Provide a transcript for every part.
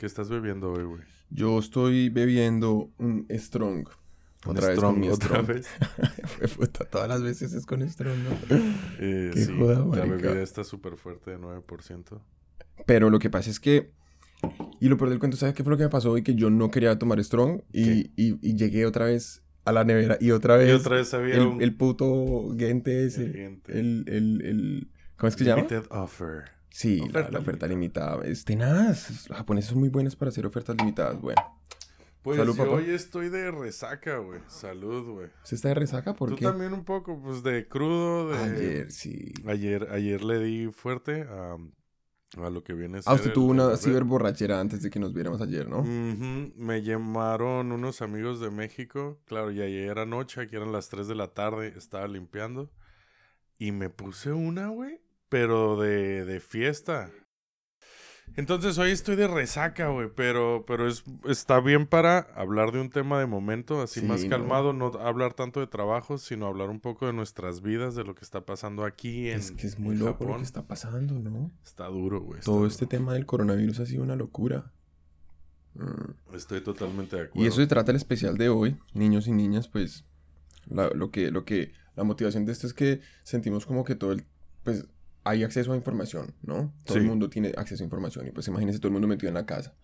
¿Qué estás bebiendo hoy, güey? Yo estoy bebiendo un Strong. Un Otra vez Strong, con mi otra Strong. vez. Puta, todas las veces es con Strong, ¿no? Eh, Qué sí, joda, la bebida está súper fuerte de 9%. Pero lo que pasa es que... Y lo peor del cuento, ¿sabes qué fue lo que me pasó hoy? Que yo no quería tomar Strong y, y, y llegué otra vez a la nevera y otra vez... Y otra vez había el, un el puto gente ese. El gente. El, el, el... ¿Cómo es que se llama? limited offer. Sí, la- Oferta la, oferta limitada. Es tenaz. Los japoneses son muy buenos para hacer ofertas limitadas. Bueno, Pues Salud, yo papá. hoy estoy de resaca, güey. Salud, güey. ¿se está de resaca? ¿Por Tú qué? también un poco, pues de crudo, de... Ayer, sí. Ayer, ayer le di fuerte a, a lo que viene a ser Ah, usted tuvo una ciberborrachera antes de que nos viéramos ayer, ¿no? Ujú, Me llamaron unos amigos de México. Claro, y ayer anoche, aquí eran las 3 de la tarde, estaba limpiando. Y me puse una, güey. Pero de, de fiesta. Entonces hoy estoy de resaca, güey. Pero, pero es, está bien para hablar de un tema de momento, así Sí, más calmado. No hablar tanto de trabajo, sino hablar un poco de nuestras vidas, de lo que está pasando aquí en es que es muy loco lo que está pasando, ¿no? Está duro, güey. Todo duro. este tema del coronavirus ha sido una locura. Mm. Estoy totalmente de acuerdo. Y eso se trata el especial de hoy, niños y niñas, pues la- lo que, lo que, la motivación de esto es que sentimos como que todo el, pues hay acceso a información, ¿no? Todo el mundo tiene acceso a información y pues imagínense todo el mundo metido en la casa,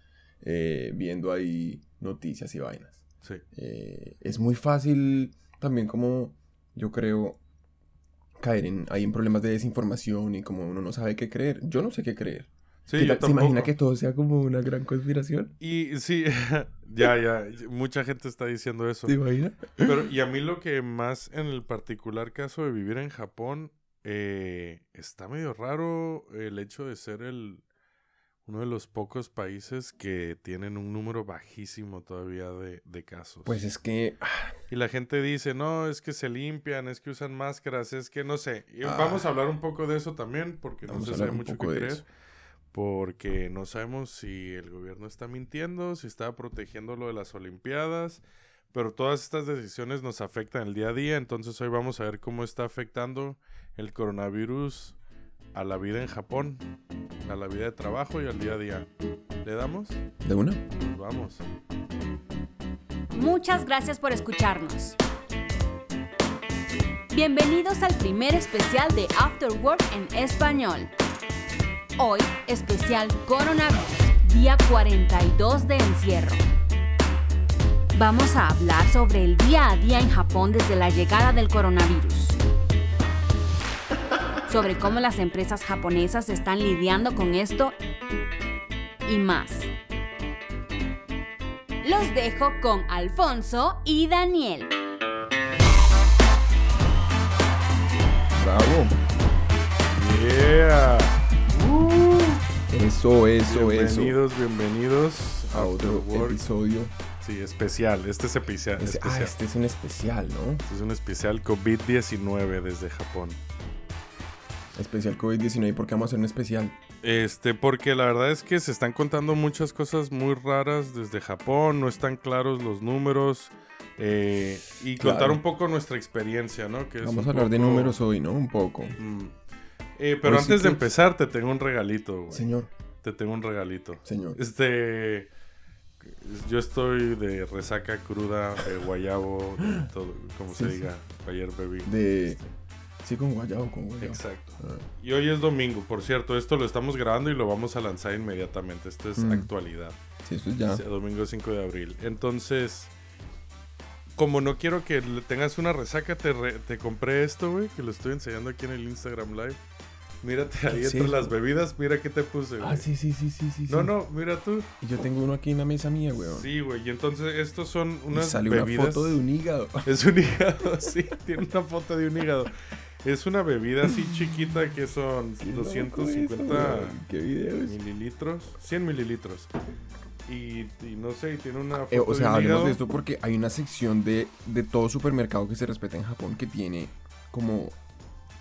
eh, viendo ahí noticias y vainas. Sí. Eh, es muy fácil también como, yo creo, caer en, ahí en problemas de desinformación y como uno no sabe qué creer. Yo no sé qué creer. Sí, ¿Qué yo tal- ¿Se imagina que todo sea como una gran conspiración? Y sí, ya, ya, mucha gente está diciendo eso. ¿Se imagina? Pero, y a mí lo que más en el particular caso de vivir en Japón, eh, está medio raro el hecho de ser el uno de los pocos países que tienen un número bajísimo todavía de, de casos. Pues es que Y la gente dice, no, es que se limpian, es que usan máscaras, es que no sé. Y Ah. vamos a hablar un poco de eso también, porque no se sabe mucho de creer. eso. Porque no sabemos si el gobierno está mintiendo, si está protegiendo lo de las Olimpiadas. Pero todas estas decisiones nos afectan el día a día. Entonces hoy vamos a ver cómo está afectando el coronavirus a la vida en Japón, a la vida de trabajo y al día a día. ¿Le damos? ¿De una? Pues vamos. Muchas gracias por escucharnos. Bienvenidos al primer especial de After Work en español. Hoy, especial Coronavirus, día 42 de encierro. Vamos a hablar sobre el día a día en Japón desde la llegada del coronavirus. Sobre cómo las empresas japonesas están lidiando con esto y más. Los dejo con Alfonso y Daniel. Bravo. Yeah. Eso, eso, eso. bienvenidos, bienvenidos A otro episodio. Sí, especial. Este es especial. Este- ah, este es un especial, ¿no? Este es un especial COVID-19 desde Japón. Especial COVID-19. ¿Por qué vamos a hacer un especial? Este, porque la verdad es que se están contando muchas cosas muy raras desde Japón, no están claros los números. eh, y Claro. contar un poco nuestra experiencia, ¿no? Que Vamos a hablar de números hoy, ¿no? Un poco. Mm. Eh, pero Hoy sí antes de que- empezar, te tengo un regalito, güey. Señor, Te tengo un regalito. señor. Este. Yo estoy de resaca cruda, de guayabo, de todo, como Sí, se sí. diga. Ayer bebí. De... Sí, con guayabo, con guayabo. Exacto. Ah, Y hoy es domingo, por cierto. Esto lo estamos grabando y lo vamos a lanzar inmediatamente. Esto es Mm. actualidad. sí, eso es ya. Sí, domingo 5 de abril. Entonces, como no quiero que tengas una resaca, te, re- te compré esto, güey, que lo estoy enseñando aquí en el Instagram Live. Mírate ahí entre las bebidas, mira qué te puse, güey. Ah, sí, sí, sí, sí, sí. No, no, mira tú. Y yo tengo uno aquí en la mesa mía, weón. Sí, güey. Y entonces estos son unas sale bebidas. una foto de un hígado. Es un hígado, sí, tiene una foto de un hígado. Es una bebida así chiquita que son Qué loco eso, 250 weón. ¿Qué video es? mililitros, 100 mililitros. Y, y no sé, y tiene una foto Eh, o de sea, un hablemos de esto porque hay una sección de, de todo supermercado que se respeta en Japón que tiene como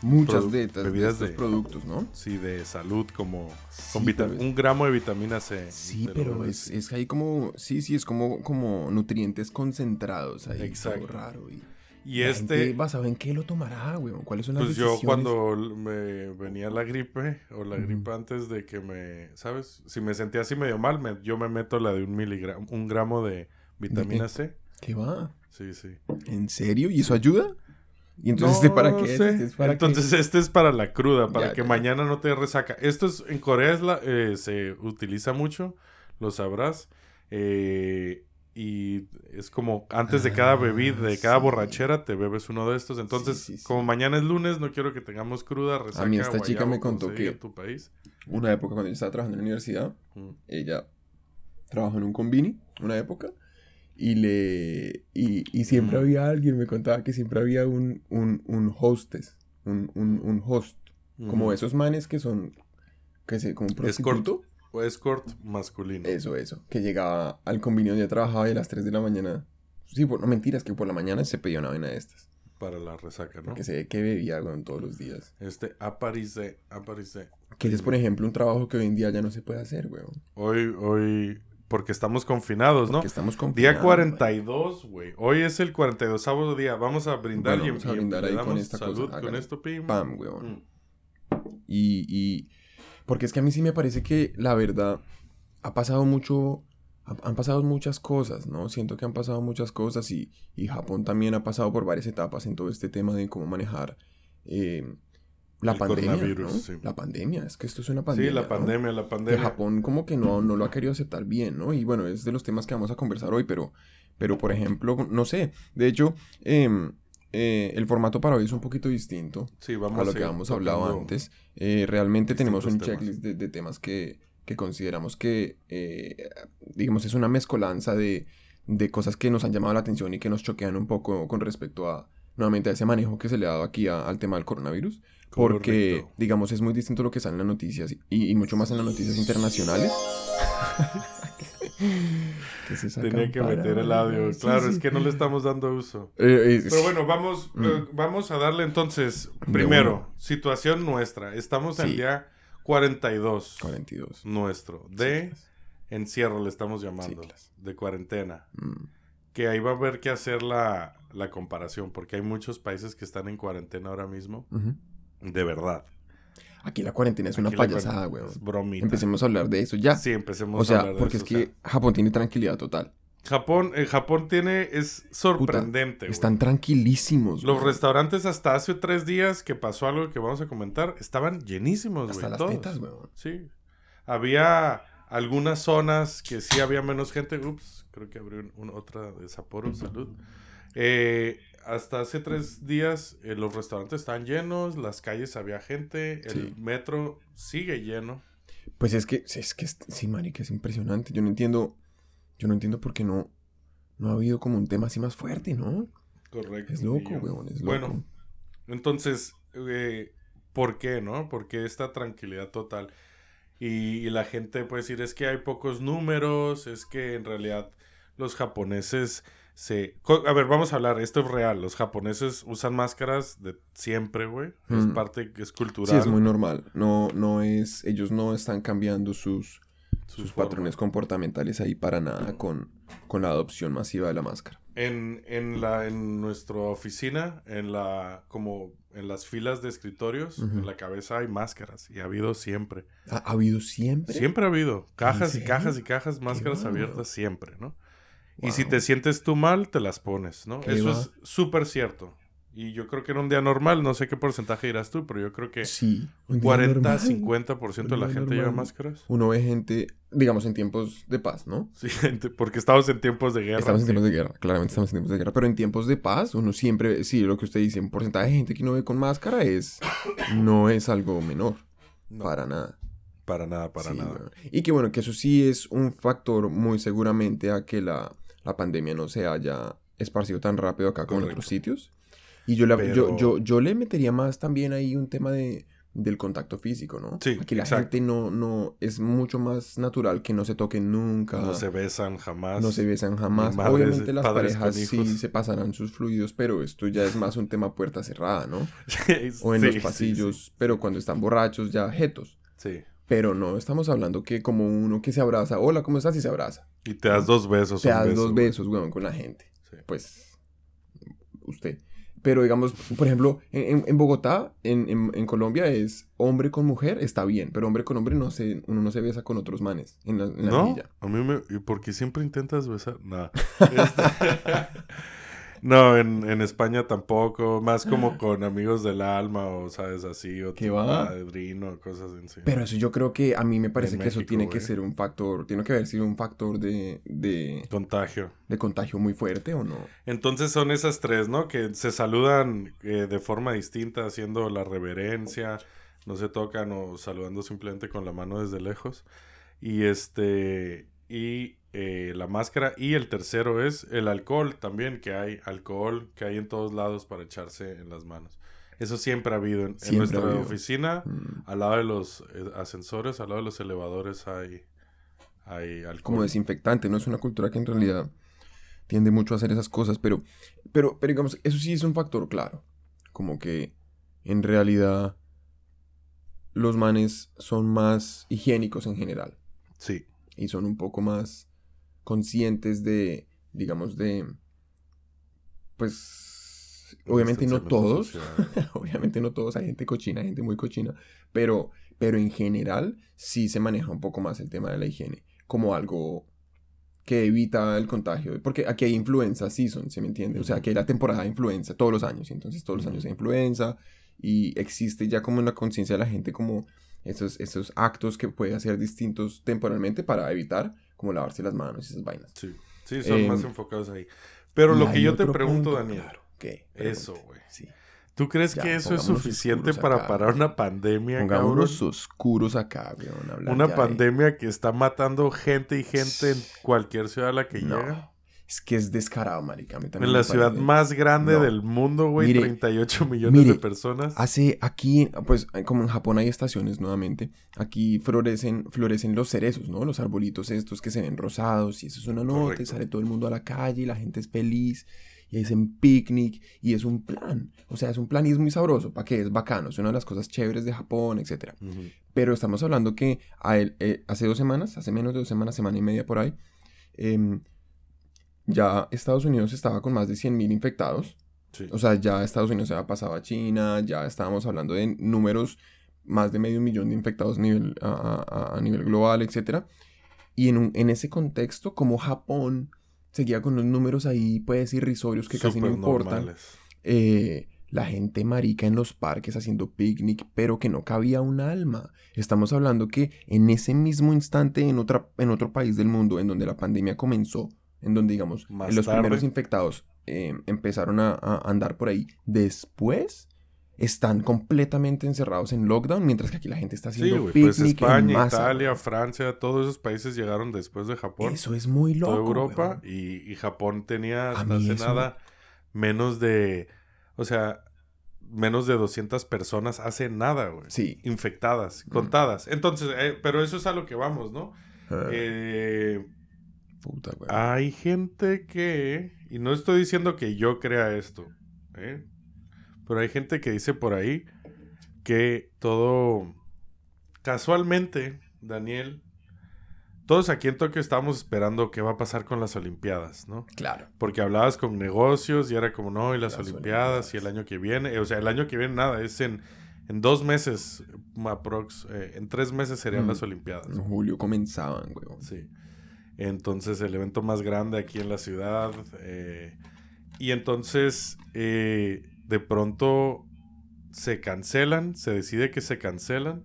muchas Produ- de, estas- de bebidas estos de- productos, ¿no? Sí, de salud, como con Sí, vita- pero es- un gramo de vitamina C. Sí, pero es, es ahí como, sí, sí, es como, como nutrientes concentrados ahí. Exacto. Raro. Y, Y La este, gente, ¿Basado en qué lo tomará, weón? ¿Cuáles son las pues yo cuando me venía la gripe o la gripe antes de que me, ¿sabes? Si me sentía así medio mal, me- yo me meto la de un miligramo, un gramo de vitamina C. ¿Qué va? Sí, sí. ¿En serio? ¿Y eso ayuda? ¿Y entonces este para No qué? sé. ¿Este es para qué? Entonces este es para la cruda, para Ya, que ya. mañana no te resaca. Esto es, en Corea es la, eh, se utiliza mucho, lo sabrás. eh, y es como antes de cada Ah, bebida, de cada sí. borrachera, te bebes uno de estos. Entonces, Sí, sí, sí. como mañana es lunes, no quiero que tengamos cruda, resaca. mí esta chica me contó que- tu país. Una época cuando yo estaba trabajando en la universidad, Mm. ella trabajó en un convini, una época, y le y, y siempre Mm. había alguien, me contaba que siempre había un, un, un hostess, un, un, un host, como esos manes que son, que se, como un prostituto. O escort masculino. Eso, eso, que llegaba al convini donde trabajaba y a las 3 de la mañana, sí, por, no mentiras, que por la mañana se pedía una vaina de estas, Para la resaca, ¿no? porque se ve que bebía weón, todos los días. Este, aparece, aparece. Que ese es, por ejemplo, un trabajo que hoy en día ya no se puede hacer, weón. Hoy, hoy, porque estamos confinados, ¿no? Porque estamos con Día 42, güey. Hoy es el 42 día. Vamos a brindar Bueno, y, vamos a brindar ahí con esta cosa. salud con Hágale. esto, pim. Pam, weón. Mm. Y, y- porque es que a mí sí me parece que la verdad ha pasado mucho, ha- han pasado muchas cosas, ¿no? Siento que han pasado muchas cosas y, y Japón también ha pasado por varias etapas en todo este tema de cómo manejar eh, la El pandemia, ¿no? sí. La pandemia, es que esto es una pandemia. Sí, la ¿no? pandemia, la Que pandemia. Japón como que no, no lo ha querido aceptar bien, ¿no? Y bueno, es de los temas que vamos a conversar hoy, pero, pero por ejemplo, no sé, de hecho, em, eh, el formato para hoy es un poquito distinto Sí, vamos a lo que habíamos hablado antes. Eh, realmente tenemos un checklist de, de temas que, que consideramos que, eh, digamos, es una mezcolanza de, de cosas que nos han llamado la atención y que nos choquean un poco con respecto a, nuevamente, a ese manejo que se le ha dado aquí a- al tema del coronavirus. Porque, Correcto. digamos, es muy distinto lo que sale en las noticias y, y mucho más en las noticias internacionales. ¿Qué es esa Tenía que meter el audio. Sí, claro, sí. es que no le estamos dando uso. Eh, eh, Pero bueno, vamos, Mm. eh, vamos a darle entonces, primero, situación nuestra. Estamos en Sí. el día 42 42. nuestro de encierro, le estamos llamando, de cuarentena. Mm. Que ahí va a haber que hacer la, la comparación, porque hay muchos países que están en cuarentena ahora mismo, de verdad. Aquí la cuarentena es una Aquí payasada. Es bromita. Empecemos a hablar de eso ya. Sí, empecemos o a sea, hablar de porque eso, es o que sea, Japón tiene tranquilidad total. Japón, eh, Japón tiene, es sorprendente. güey. Están tranquilísimos. Los güey. restaurantes hasta hace tres días que pasó algo que vamos a comentar, estaban llenísimos, Hasta güey. las todos. tetas, weón. Sí. Había algunas zonas que sí había menos gente. Ups, creo que abrió un- un- otra de Sapporo, salud. Eh, hasta hace tres días eh, los restaurantes estaban llenos, las calles había gente, el Sí. metro sigue lleno. Pues es que, es que, sí, marica, es impresionante. Yo no entiendo, yo no entiendo por qué no, no ha habido como un tema así más fuerte, ¿no? Correcto. Es loco, weón, es loco. Bueno, entonces, eh, ¿por qué, no? Porque esta tranquilidad total. Y, y la gente puede decir, es que hay pocos números, es que en realidad los japoneses se... A ver, vamos a hablar, esto es real. Los japoneses usan máscaras de siempre, güey. Es Mm. parte es cultural. Sí, es muy normal. No, no es, ellos no están cambiando sus, su sus patrones comportamentales ahí para nada con, con la adopción masiva de la máscara. En, en, la, en nuestra oficina, en la, como en las filas de escritorios, en la cabeza hay máscaras y ha habido siempre. ¿Ha, ha habido siempre? Siempre ha habido cajas y cajas y cajas, máscaras abiertas siempre, ¿no? Y si te sientes tú mal, te las pones, ¿no? ¿Qué Eso va? es súper cierto. Y yo creo que en un día normal, no sé qué porcentaje dirás tú, pero yo creo que Sí. un día 40, normal. 50% de la gente lleva máscaras. Uno ve gente, digamos, en tiempos de paz, ¿no? Sí, gente, porque estamos en tiempos de guerra. Estamos en tiempos de guerra, claramente estamos en tiempos de guerra, pero en tiempos de paz uno siempre, sí, lo que usted dice, un porcentaje de gente que uno ve con máscara es, no es algo menor, No, para nada. para nada, para Sí, nada. Y que bueno, que eso sí es un factor muy seguramente a que la, la pandemia no se haya esparcido tan rápido acá como en otros sitios. Y yo, la- Pero- yo, yo, yo le metería más también ahí un tema de, del contacto físico, ¿no? Sí, Aquí la exacto. gente no, no, es mucho más natural que no se toquen nunca. No se besan jamás. No se besan jamás. madres, Obviamente las parejas sí se pasarán sus fluidos, pero esto ya es más un tema puerta cerrada, ¿no? Sí, O en sí, los sí, pasillos, pero cuando están borrachos ya jetos. Sí. Pero no estamos hablando que como uno que se abraza, hola, ¿cómo estás? Y se abraza. Y te das dos besos. Te das beso, dos besos, weón, con la gente. Sí. Pues, usted. Pero digamos, por ejemplo, en, en Bogotá, en, en, en, Colombia es hombre con mujer, está bien, pero hombre con hombre no se, uno no se besa con otros manes en la, la ¿No? milla. A mí me... ¿Y por qué siempre intentas besar? No. Este- no, en, en España tampoco. Más como con amigos del alma o, ¿sabes? Así. O ¿Qué tu va? padrino, cosas así. Pero eso yo creo que a mí me parece En que eso tiene que ser un factor, tiene que haber sido un factor de, de, Contagio. de contagio muy fuerte o no. Entonces son esas tres, ¿no? Que se saludan eh, de forma distinta, haciendo la reverencia, no se tocan o saludando simplemente con la mano desde lejos. Y este, y eh, la máscara. Y el tercero es el alcohol también, que hay alcohol que hay en todos lados para echarse en las manos. Eso siempre ha habido. En, nuestra habido. oficina, Mm. al lado de los eh, ascensores, al lado de los elevadores hay, hay alcohol. como desinfectante, no es una cultura que en realidad tiende mucho a hacer esas cosas, pero, pero, pero digamos, eso sí es un factor claro, como que en realidad los manes son más higiénicos en general Sí. Y son un poco más conscientes de, digamos, de, pues, obviamente no todos, obviamente no todos, hay gente cochina, hay gente muy cochina, pero, pero en general sí se maneja un poco más el tema de la higiene como algo que evita el contagio, porque aquí hay influenza season, ¿se me entiende? O sea, aquí hay la temporada de influenza todos los años, y entonces todos los años hay influenza y existe ya como en la conciencia de la gente como esos, esos actos que puede hacer distintos temporalmente para evitar como lavarse las manos y esas vainas. Sí, sí, son Em, más enfocados ahí. Pero lo que yo te pregunto, punto, Daniel, claro, ¿qué? eso, güey. Sí. ¿tú crees Ya, que eso es suficiente para acá. parar una pandemia, cabrón? Pongámonos oscuros acá, weón. Una de- pandemia que está matando gente y gente en cualquier ciudad a la que No, llega. Es que es descarado, marica. a mí también En la ciudad parece. más grande No. del mundo, güey, Mire, 38 millones de personas. Hace aquí, pues como en Japón hay estaciones nuevamente, aquí florecen, florecen los cerezos, ¿no? Los arbolitos estos que se ven rosados y eso es una nota y sale todo el mundo a la calle y la gente es feliz y hacen picnic y es un plan. O sea, es un plan y es muy sabroso. ¿Para qué? Es bacano. Es una de las cosas chéveres de Japón, etcétera. Ujú. Pero estamos hablando que a él, eh, hace dos semanas, hace menos de dos semanas, semana y media por ahí, em, ya Estados Unidos estaba con más de 100.000 infectados. Sí. O sea, ya Estados Unidos se había pasado a China, ya estábamos hablando de números, más de medio millón de infectados a nivel, a, a- a nivel global, etc. Y en, un- en ese contexto, como Japón seguía con los números ahí, pues, irrisorios que casi no importan, eh, la gente marica en los parques haciendo picnic, pero que no cabía un alma. Estamos hablando que en ese mismo instante, en, otra, en otro país del mundo, en donde la pandemia comenzó, en donde, digamos, Más los tarde. primeros infectados eh, empezaron a, a andar por ahí, después están completamente encerrados en lockdown, mientras que aquí la gente está Sí, haciendo güey. picnic Pues en España, masa, Italia. Francia, todos esos países llegaron después de Japón. Eso es muy loco. toda Europa y, y Japón tenía hasta hace eso- nada menos de, o sea, menos de 200 personas hace nada, güey. Sí. Infectadas, contadas. Entonces, eh, pero eso es a lo que vamos, ¿no? Ah, Eh, puta, güey. hay gente que, y no estoy diciendo que yo crea esto, ¿eh? pero hay gente que dice por ahí que todo, casualmente, Daniel, todos aquí en Tokio estábamos esperando qué va a pasar con las Olimpiadas, ¿no? Claro. Porque hablabas con negocios y era como, no, y las, Las Olimpiadas, y el año que viene, o sea, el año que viene nada, es en, en dos meses, aprox, eh, en tres meses serían Mm. las Olimpiadas. En julio comenzaban, güey. Sí. Entonces, el evento más grande aquí en la ciudad. eh, y entonces, eh, de pronto se cancelan, se decide que se cancelan.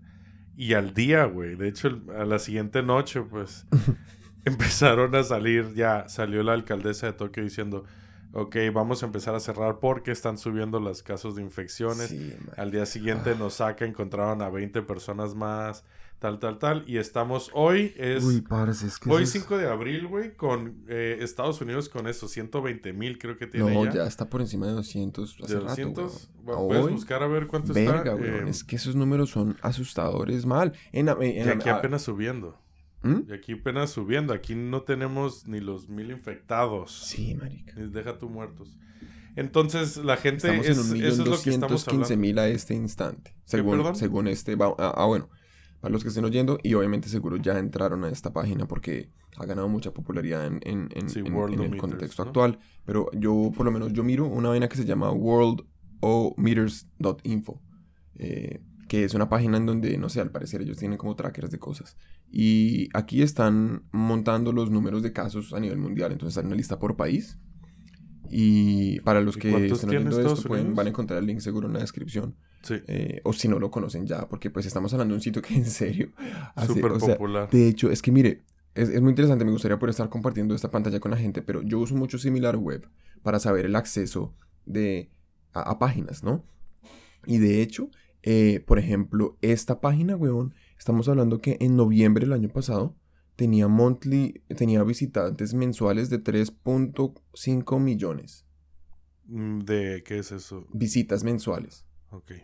Y al día, güey, de hecho, el- a la siguiente noche, pues, empezaron a salir, ya salió la alcaldesa de Tokio diciendo, ok, vamos a empezar a cerrar porque están subiendo los casos de infecciones. Sí. Al día siguiente nos saca, encontraron a 20 personas más, tal, tal, tal. Y estamos hoy, es Uy, parce, es que hoy eso es- 5 de abril, güey, con eh, Estados Unidos con eso, 120 mil creo que tiene No, ya. ya está por encima de 200 hace de rato, 200. weón. Bueno, puedes Hoy, buscar a ver cuánto verga, está. weón. eh, Es que esos números son asustadores mal. En, en- y aquí apenas subiendo. ¿Mm? Y aquí apenas subiendo. Aquí no tenemos ni los mil infectados. Sí, marica. Ni Deja tú muertos. Entonces, la gente, Estamos es, en un eso es millón lo que estamos doscientos quince hablando. mil a este instante. Según, perdón? según este... Ah, ah, bueno. Para los que estén oyendo y obviamente seguro ya entraron a esta página porque ha ganado mucha popularidad en, en- en- Sí, en- el contexto ¿no? actual. Pero yo, por lo menos, yo miro una vaina que se llama worldometers.info, eh, que es una página en donde, no sé, al parecer ellos tienen como trackers de cosas. Y aquí están montando los números de casos a nivel mundial. Entonces hay una lista por país. Y para los ¿Y que estén oyendo esto, pueden- van a encontrar el link seguro en la descripción. Sí, Eh, o si no lo conocen ya, porque pues estamos hablando de un sitio que en serio súper sea, popular. de hecho, es que mire, es, es muy interesante, me gustaría poder estar compartiendo esta pantalla con la gente, pero yo uso mucho similar web para saber el acceso de, a, a páginas, ¿no? Y de hecho, eh, por ejemplo, esta página, weón, estamos hablando que en noviembre del año pasado tenía monthly, tenía visitantes mensuales de 3.5 millones. Mm, ¿De qué es eso? Visitas mensuales.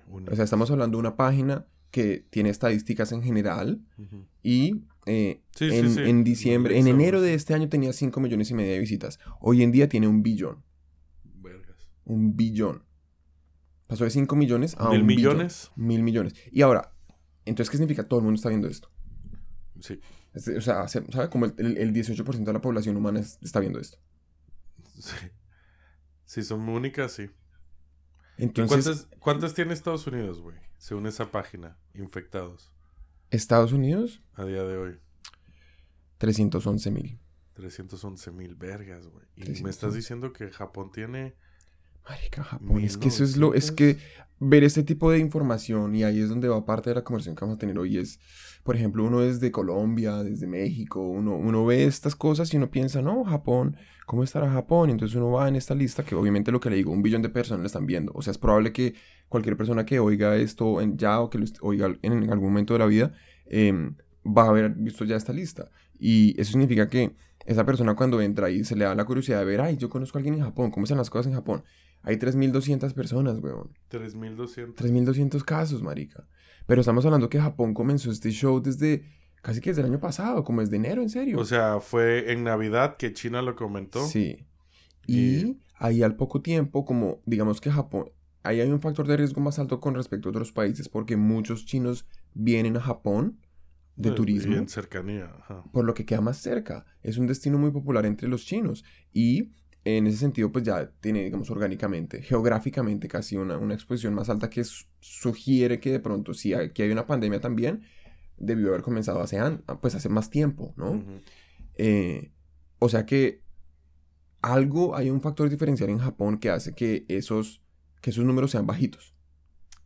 Una. O sea, estamos hablando de una página que tiene estadísticas en general y eh, Sí, en, sí. en diciembre, en enero de este año tenía 5 millones y medio de visitas. Hoy en día tiene un billón. Vergas. Un billón. Pasó de 5 millones a ¿Mil un billón. millones? Mil millones. Y ahora, entonces, ¿qué significa? Todo el mundo está viendo esto. Sí, o sea, se- ¿sabe? Como el, el- el 18% de la población humana es- está viendo esto. sí. Si son únicas, sí. ¿Y Entonces, ¿Cuántas, ¿Cuántas tiene Estados Unidos, güey? Según esa página, infectados Estados Unidos, a día de hoy. 311 mil. 311 mil vergas, güey. Y me 311. estás diciendo que Japón tiene... Marica, Japón. Es que eso es lo. Es que ver este tipo de información, y ahí es donde va parte de la conversación que vamos a tener hoy, es, por ejemplo, uno desde Colombia, desde México, uno, uno ve estas cosas y uno piensa, no, Japón, ¿cómo estará Japón? Entonces uno va en esta lista, que obviamente lo que le digo, un billón de personas lo están viendo. O sea, es probable que cualquier persona que oiga esto en ya o que lo oiga en algún momento de la vida, em, va a haber visto ya esta lista. Y eso significa que esa persona cuando entra y se le da la curiosidad de ver, ay, yo conozco a alguien en Japón, ¿cómo están las cosas en Japón? Hay 3.200 personas, weón. 3200. 3.200 casos, marica. Pero estamos hablando que Japón comenzó este show desde casi que desde el año pasado, como desde enero, en serio. O sea, fue en Navidad que China lo comentó. Sí. Y- Y ahí al poco tiempo, como digamos que Japón, ahí hay un factor de riesgo más alto con respecto a otros países porque muchos chinos vienen a Japón de Eh, turismo. Y en cercanía. Ajá. por lo que queda más cerca. Es un destino muy popular entre los chinos y en ese sentido pues ya tiene, digamos, orgánicamente, geográficamente casi una, una exposición más alta que su- sugiere que de pronto si aquí hay una pandemia también, debió haber comenzado hace, pues hace más tiempo, ¿no? Ujú. Eh, o sea que algo, hay un factor diferencial en Japón que hace que esos, que esos números sean bajitos.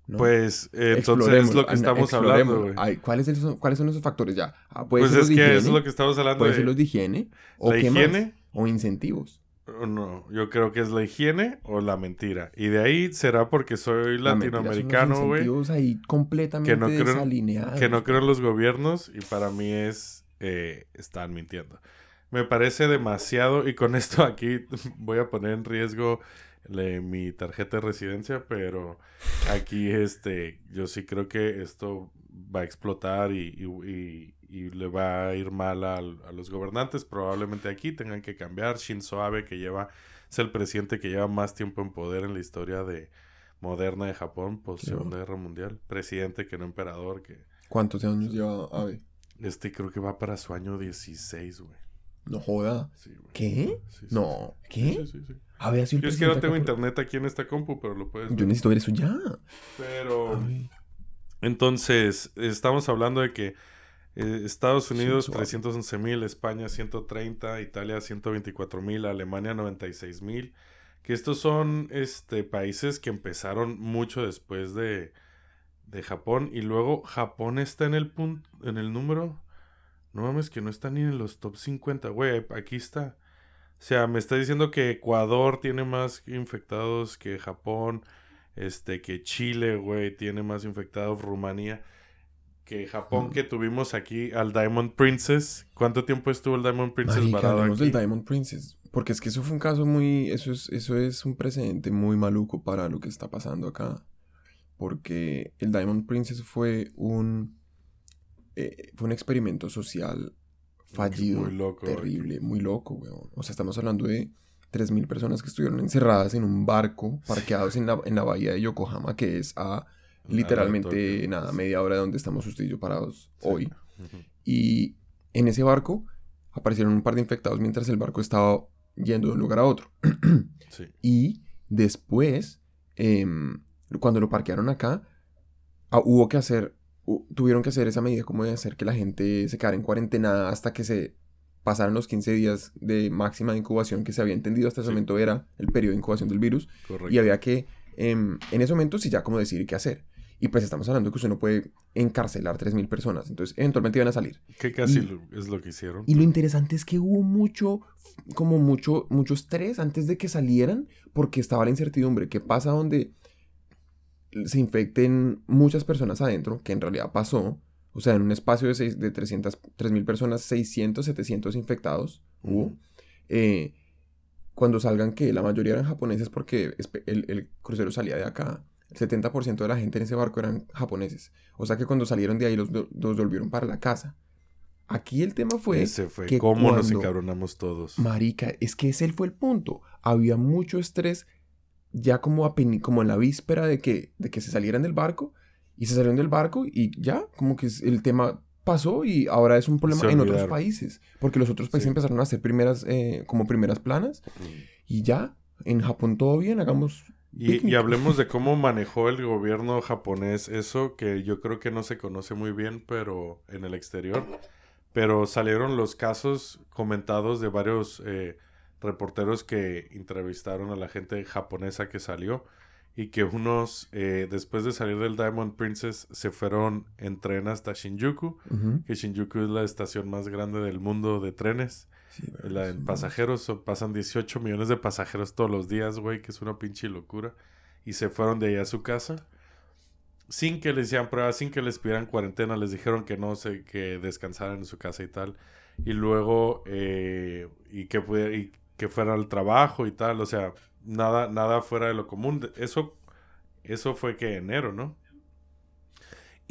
¿no? Pues eh, entonces es lo que estamos hablando. Ay, ¿cuáles, son, ¿Cuáles son esos factores ya? Ah, Pues es los de que es higiene, lo que estamos hablando Puede de... ser los de higiene. ¿O La qué más? higiene. O incentivos. No, yo creo que es la higiene o la mentira. Y de ahí será porque soy La latinoamericano, güey. ahí completamente Que no creo-. Que no creo en los gobiernos y para mí es... eh, están mintiendo. Me parece demasiado y con esto aquí voy a poner en riesgo le- mi tarjeta de residencia, pero aquí este yo sí creo que esto va a explotar y, y- y- y le va a ir mal al- a, los gobernantes. Probablemente aquí tengan que cambiar. Shinzo Abe, que lleva, es el presidente que lleva más tiempo en poder en la historia de moderna de Japón, post Claro. Segunda Guerra Mundial. Presidente que no emperador, que ¿Cuántos años lleva Abe? este creo que va para su año 16, güey. No joda. Sí, güey. ¿Qué? Sí, sí, No. ¿Qué? Sí, sí, sí. Abe ha sido Yo es que no tengo por- internet aquí en esta compu, pero lo puedes Yo ver. necesito ver eso ya. Pero Abe. entonces, estamos hablando de que eh, Estados Unidos suave. 311 mil, España 130, Italia 124 mil, Alemania 96 mil. Que estos son este, países que empezaron mucho después de, de Japón. Y luego Japón está en el punto, en el número. No mames, que no está ni en los top 50. Güey, aquí está. O sea, me está diciendo que Ecuador tiene más infectados que Japón. Este, que Chile, güey, tiene más infectados. Rumanía. Que Japón, que tuvimos aquí al Diamond Princess. ¿Cuánto tiempo estuvo el Diamond Princess Marica, varado aquí? del Diamond Princess. Porque es que eso fue un caso muy. Eso es, eso es un precedente muy maluco para lo que está pasando acá. Porque el Diamond Princess fue un. eh, fue un experimento social fallido. Muy loco. terrible, muy loco, weón. O sea, estamos hablando de 3.000 personas que estuvieron encerradas en un barco parqueados en la, en la bahía de Yokohama, que es a literalmente nada, media hora de donde estamos usted y yo parados hoy. Y en ese barco aparecieron un par de infectados mientras el barco estaba yendo de un lugar a otro. Y después, em, cuando lo parquearon acá, ah, hubo que hacer, tuvieron que hacer esa medida como de hacer que la gente se quedara en cuarentena hasta que se pasaran los 15 días de máxima incubación que se había entendido hasta ese momento era el periodo de incubación del virus. Y había que, em, en ese momento sí ya como decidir qué hacer. Y pues estamos hablando que usted no puede encarcelar 3.000 personas. Entonces, eventualmente iban a salir. Que casi es lo que hicieron. Y lo interesante es que hubo mucho, como mucho, mucho estrés antes de que salieran, porque estaba la incertidumbre. ¿Qué pasa donde se infecten muchas personas adentro? Que en realidad pasó. O sea, en un espacio de, seis, de 300, 3.000 personas, 600, 700 infectados hubo. Eh, cuando salgan, que la mayoría eran japoneses porque el, el crucero salía de acá el 70% de la gente en ese barco eran japoneses. O sea que cuando salieron de ahí los, dos volvieron para la casa. Aquí el tema fue. Ese fue. Que ¿Cómo nos encabronamos todos? Marica, es que ese fue el punto. Había mucho estrés ya como, a como en la víspera de que, de que se salieran del barco. Y se salieron del barco y ya, como que el tema pasó y ahora es un problema en otros países. Porque los otros países empezaron a hacer primeras, eh, como primeras planas. Y ya, en Japón todo bien, hagamos y, hablemos de cómo manejó el gobierno japonés eso, que yo creo que no se conoce muy bien, pero en el exterior. Pero salieron los casos comentados de varios eh, reporteros que entrevistaron a la gente japonesa que salió y que unos, eh, después de salir del Diamond Princess, se fueron en tren hasta Shinjuku, que Shinjuku es la estación más grande del mundo de trenes. La, en pasajeros pasan 18 millones de pasajeros todos los días, güey, que es una pinche locura. Y se fueron de ahí a su casa. Sin que les hicieran pruebas, sin que les pidieran cuarentena, les dijeron que no, sé, que descansaran en su casa y tal. Y luego, eh, y, que y que fuera al trabajo y tal. O sea, nada, nada fuera de lo común. Eso, eso fue que enero, ¿no?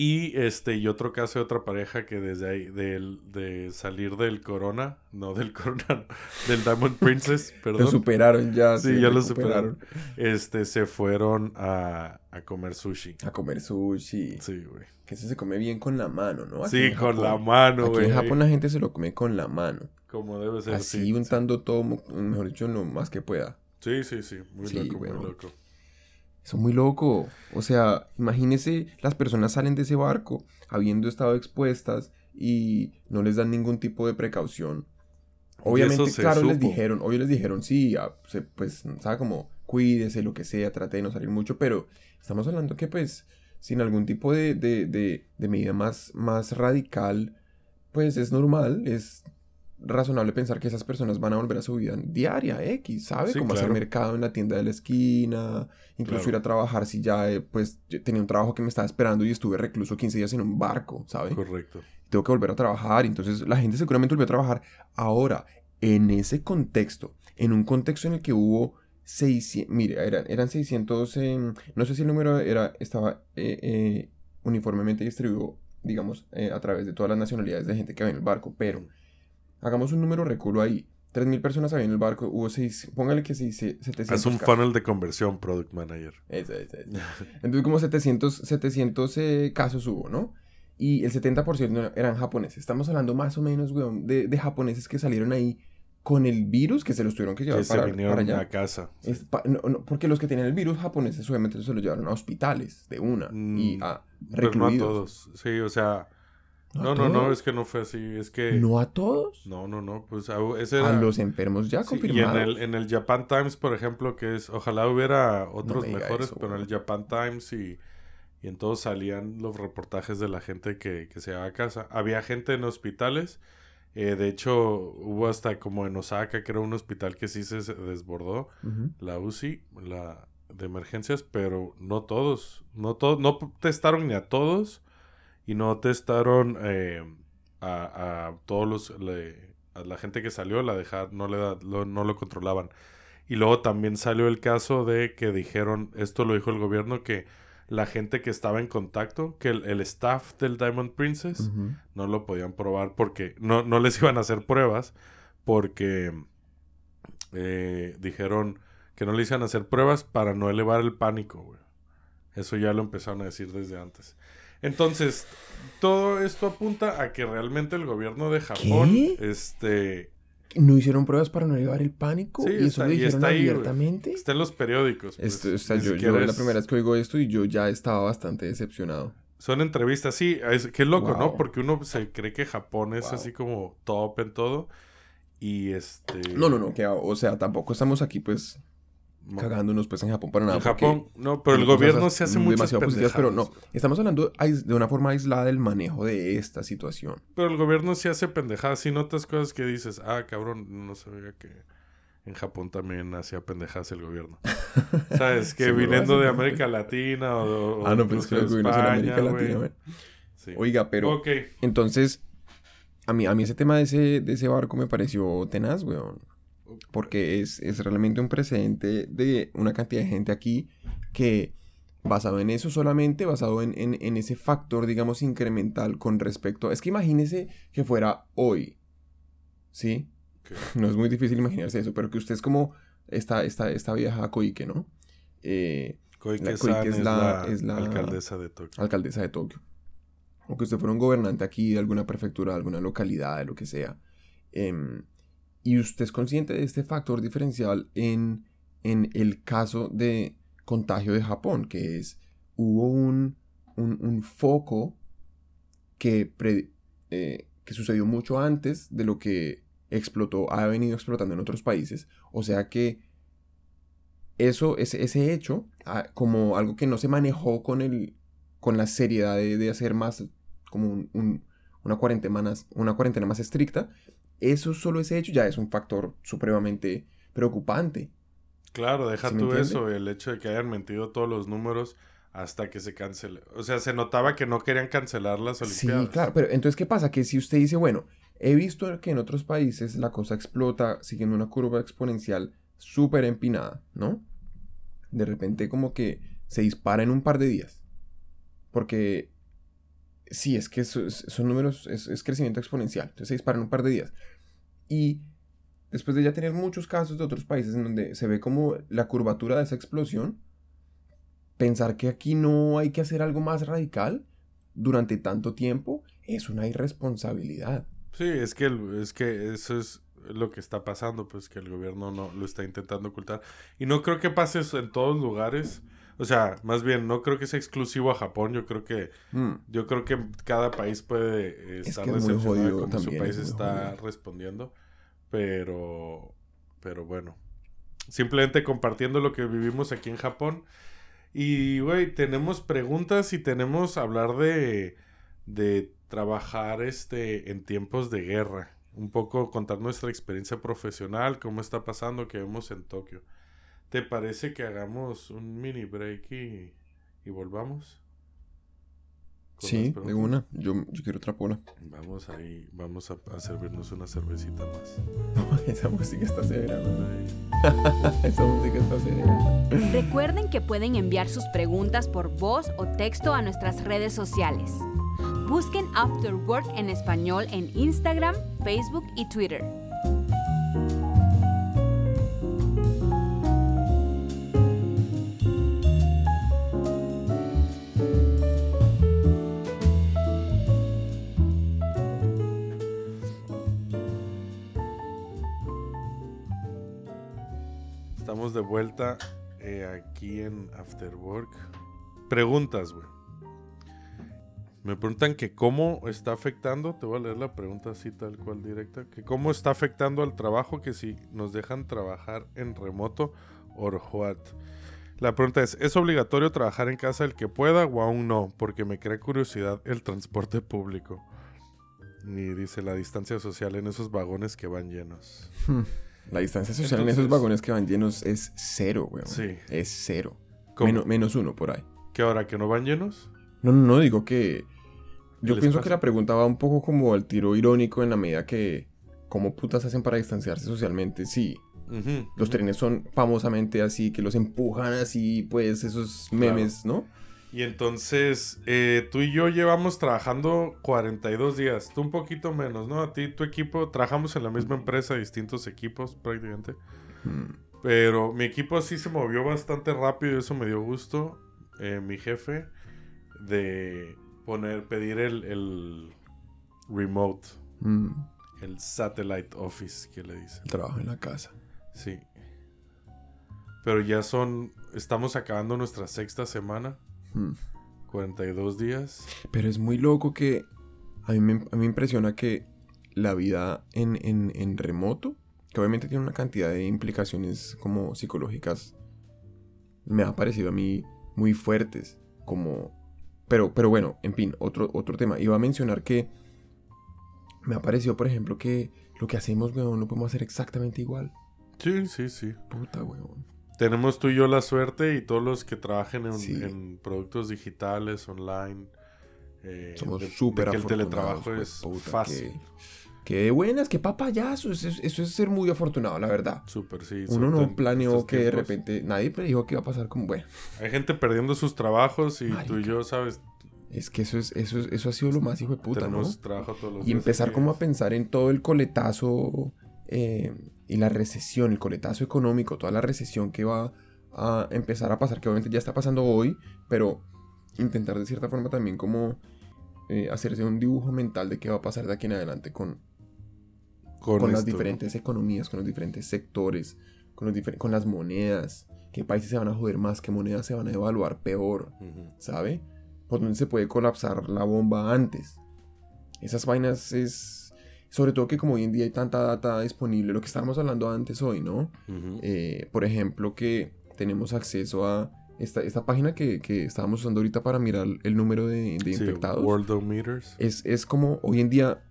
Y este, y otro caso de otra pareja que desde ahí, del, de salir del Corona, no del Corona, del Diamond Princess, perdón. Lo superaron ya. Sí, ya lo superaron. Este, se fueron a, a, comer sushi. A comer sushi. Sí, güey. Que eso se come bien con la mano, ¿no? sí, con la mano, güey. en Japón la gente se lo come con la mano. Como debe ser. Así untando todo, mejor dicho, lo más que pueda. Sí, sí, sí. Muy loco, muy loco. Eso es muy loco. O sea, imagínese, las personas salen de ese barco habiendo estado expuestas y no les dan ningún tipo de precaución. Obviamente, claro, les dijeron, obvio les dijeron, sí, pues, sabe como, cuídese, lo que sea, trate de no salir mucho, pero estamos hablando que, pues, sin algún tipo de, de, de, de medida más, más radical, pues es normal, es razonable pensar que esas personas van a volver a su vida diaria, X, ¿sabe? Como hacer mercado en la tienda de la esquina, incluso ir a trabajar si ya, eh, pues, tenía un trabajo que me estaba esperando y estuve recluso 15 días en un barco, ¿sabe? Correcto. Tengo que volver a trabajar, entonces la gente seguramente volvió a trabajar. Ahora, en ese contexto, en un contexto en el que hubo 600, mire, eran, eran 600, em, no sé si el número era, estaba eh, eh, uniformemente distribuido, digamos, a través de todas las nacionalidades de gente que había en el barco, pero Hagamos un número reculo ahí. 3.000 personas había en el barco, hubo 6, póngale que 6, 700 Es un funnel de conversión, Product Manager. Eso, eso, Entonces como 700, 700 eh, casos hubo, ¿no? Y el 70% eran japoneses. Estamos hablando más o menos, weón, de, de, japoneses que salieron ahí con el virus, que se los tuvieron que llevar para, se vinieron allá. a casa. porque los que tenían el virus japoneses obviamente se los llevaron a hospitales de una y mm, a recluidos. no a todos. Sí, o sea no, no, no, es que no fue así, es que... ¿No a todos? No, no, no, pues a, los enfermos ya confirmados. y en el, en el Japan Times, por ejemplo, que es, ojalá hubiera otros mejores, pero en el Japan Times y, y en todos salían los reportajes de la gente que, que se iba a casa. Había gente en hospitales, eh, de hecho hubo hasta como en Osaka, que era un hospital que sí se desbordó, la UCI, la de emergencias, pero no todos, no todos, no testaron ni a todos y no testaron eh, a, a, todos los a la gente que salió la dejar no le da, no lo controlaban y luego también salió el caso de que dijeron esto lo dijo el gobierno que la gente que estaba en contacto que el, staff del Diamond Princess no lo podían probar porque no, no les iban a hacer pruebas porque eh, dijeron que no le iban a hacer pruebas para no elevar el pánico güey. Eso ya lo empezaron a decir desde antes. Entonces, todo esto apunta a que realmente el gobierno de Japón, ¿Qué? este, ¿No hicieron pruebas para no llevar el pánico? Sí, ¿Y eso está- lo y dijeron está ahí, abiertamente? está en los periódicos. pues, Esto- yo, es la primera vez que oigo esto y yo ya estaba bastante decepcionado. Son entrevistas, sí, es, qué loco, ¿no? Porque uno se cree que Japón es Wow. así como top en todo. Y este. No, no, no, que, o sea, tampoco estamos aquí pues. Cagándonos pues en Japón para nada. En Japón, no, pero el gobierno se hace muchas demasiado positivas, pero no, pendejadas. estamos hablando de una forma aislada del manejo de esta situación. Pero el gobierno se hace pendejadas. Si notas cosas que dices, ah, cabrón, no sabía que en Japón también hacía pendejadas el gobierno. ¿Sabes? Que viniendo de América Latina o, o ah, no, pero que los gobiernos en América. Latina, güey. Sí. Oiga, pero Ok. entonces, a mí, a mí ese tema de ese, de ese barco me pareció tenaz, weón. Porque es, es realmente un precedente de una cantidad de gente aquí que, basado en eso solamente, basado en, en, en ese factor, digamos, incremental con respecto... Es que imagínese que fuera hoy, ¿sí? No es muy difícil imaginarse eso, pero que usted es como esta, esta, esta vieja Koike, ¿no? Eh, Koike La San Koike es la- es la- alcaldesa de Tokio. alcaldesa de Tokio. O que usted fuera un gobernante aquí de alguna prefectura, de alguna localidad, de lo que sea. em, y usted es consciente de este factor diferencial en, en el caso de contagio de Japón, que es, hubo un, un, foco que, pre- eh, que sucedió mucho antes de lo que explotó, ha venido explotando en otros países. O sea que eso, ese, ese hecho, ah, como algo que no se manejó con, el, con la seriedad de, de hacer más, como un- un- una, cuarentena más, una cuarentena más estricta, eso solo ese hecho ya es un factor supremamente preocupante. Claro, deja ¿Sí tú eso, el hecho de que hayan mentido todos los números hasta que se cancele. O sea, se notaba que no querían cancelar las Sí, Olimpiadas. claro, pero entonces, ¿qué pasa? Que si usted dice, bueno, he visto que en otros países la cosa explota siguiendo una curva exponencial súper empinada, ¿no? De repente como que se dispara en un par de días. Porque sí, es que es- son números, es, es crecimiento exponencial. Entonces se dispara en un par de días. Y después de ya tener muchos casos de otros países en donde se ve como la curvatura de esa explosión, pensar que aquí no hay que hacer algo más radical durante tanto tiempo es una irresponsabilidad. Sí, es que, es que eso es lo que está pasando, pues que el gobierno no lo está intentando ocultar. Y no creo que pase eso en todos lugares. O sea, más bien, no creo que sea exclusivo a Japón. Yo creo que Mm, yo creo que cada país puede Es estar que es decepcionado cómo su país es está jodido. respondiendo. Pero, pero bueno. Simplemente compartiendo lo que vivimos aquí en Japón. Y, güey, tenemos preguntas y tenemos hablar de, de trabajar este, en tiempos de guerra. Un poco contar nuestra experiencia profesional, cómo está pasando, que vemos en Tokio. ¿Te parece que hagamos un mini break y, y volvamos? Sí, de una. Yo, yo quiero otra pola. Vamos ahí, vamos a, a servirnos una cervecita más. Esa música está severa. Esa música está severa. Recuerden que pueden enviar sus preguntas por voz o texto a nuestras redes sociales. Busquen After Work en español en Instagram, Facebook y Twitter. De vuelta eh, aquí en After Work. Preguntas, güey. Me preguntan que cómo está afectando, te voy a leer la pregunta así tal cual directa, que cómo está afectando al trabajo que si nos dejan trabajar en remoto or what. La pregunta es, ¿es obligatorio trabajar en casa el que pueda o aún no? Porque me crea curiosidad el transporte público. Y dice la distancia social en esos vagones que van llenos. La distancia social en esos vagones que van llenos es cero, weón. Sí. Es cero. Menos, menos uno por ahí. ¿Qué hora? ¿Que no van llenos? No, no, no, digo que... Yo pienso pasa? que la pregunta va un poco como al tiro irónico en la medida que... ¿Cómo putas hacen para distanciarse socialmente? Sí, los trenes son famosamente así, que los empujan así, pues esos memes, ¿no? Y entonces, eh, tú y yo llevamos trabajando 42 días. Tú un poquito menos, ¿no? A ti, tu equipo, trabajamos en la misma empresa, distintos equipos prácticamente. Hmm. Pero mi equipo sí se movió bastante rápido y eso me dio gusto. eh, mi jefe de poner, pedir el, el remote, Mm, el satellite office que le dicen. trabajo en la casa. Sí. Pero ya son, estamos acabando nuestra sexta semana, Mm. 42 días. Pero es muy loco que a mí me, a mí me impresiona que la vida en, en- en remoto, que obviamente tiene una cantidad de implicaciones como psicológicas, me ha parecido a mí muy fuertes. Como... Pero, pero bueno, en fin, otro, otro tema. Iba a mencionar que me ha parecido, por ejemplo, que lo que hacemos, weón, lo podemos hacer exactamente igual. Sí, sí, sí. Puta, weón. Tenemos tú y yo la suerte y todos los que trabajen en, Sí. en productos digitales, online. eh, Somos súper el teletrabajo pues, es puta, fácil. De buenas, que papayazo. Eso, es- eso es ser muy afortunado, la verdad. Súper, sí. Uno no planeó que de repente nadie predijo que iba a pasar como bueno. Hay gente perdiendo sus trabajos y tú y yo, ¿sabes? Es que eso es eso es- eso ha sido lo más hijo de puta, ¿no? Tenemos trabajo todos los Y días empezar aquí. como a pensar en todo el coletazo eh, y la recesión, el coletazo económico, toda la recesión que va a empezar a pasar, que obviamente ya está pasando hoy, pero intentar de cierta forma también como eh, hacerse un dibujo mental de qué va a pasar de aquí en adelante con, con, con las diferentes economías, con los diferentes sectores, con, los difer- con las monedas, qué países se van a joder más, qué monedas se van a evaluar peor, Ujú. ¿sabe? Por donde se puede colapsar la bomba antes. Esas vainas es... Sobre todo que como hoy en día hay tanta data disponible, lo que estábamos hablando antes hoy, ¿no? Eh, por ejemplo, que tenemos acceso a esta, esta página que, que estábamos usando ahorita para mirar el número de, de Sí, infectados Worldometers. es, es como hoy en día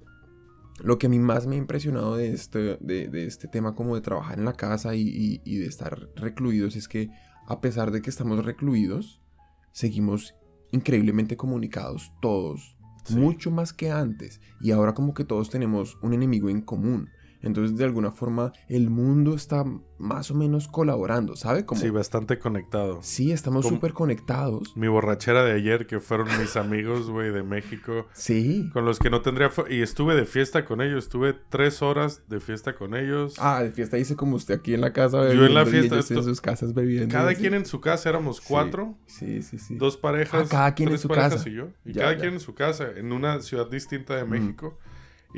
lo que a mí más me ha impresionado de este, de, de este tema como de trabajar en la casa y, y- y de estar recluidos es que a pesar de que estamos recluidos, seguimos increíblemente comunicados todos, Mucho más que antes. Y ahora como que todos tenemos un enemigo en común. Entonces de alguna forma el mundo está más o menos colaborando, ¿sabe? Como, Sí, bastante conectado. sí, estamos súper conectados. Mi borrachera de ayer, que fueron mis amigos, güey, de México, Sí. con los que no tendría... Y estuve de fiesta con ellos, estuve tres horas de fiesta con ellos. Ah, de fiesta hice como usted aquí en la casa Yo en la bebiendo y fiesta, ellos en sus casas bebiendo. cada quien en su casa, éramos cuatro, Sí, sí, sí. dos parejas, Ah, cada quien en su parejas casa. y yo. Y Ya, cada ya. quien en su casa, en una ciudad distinta de México.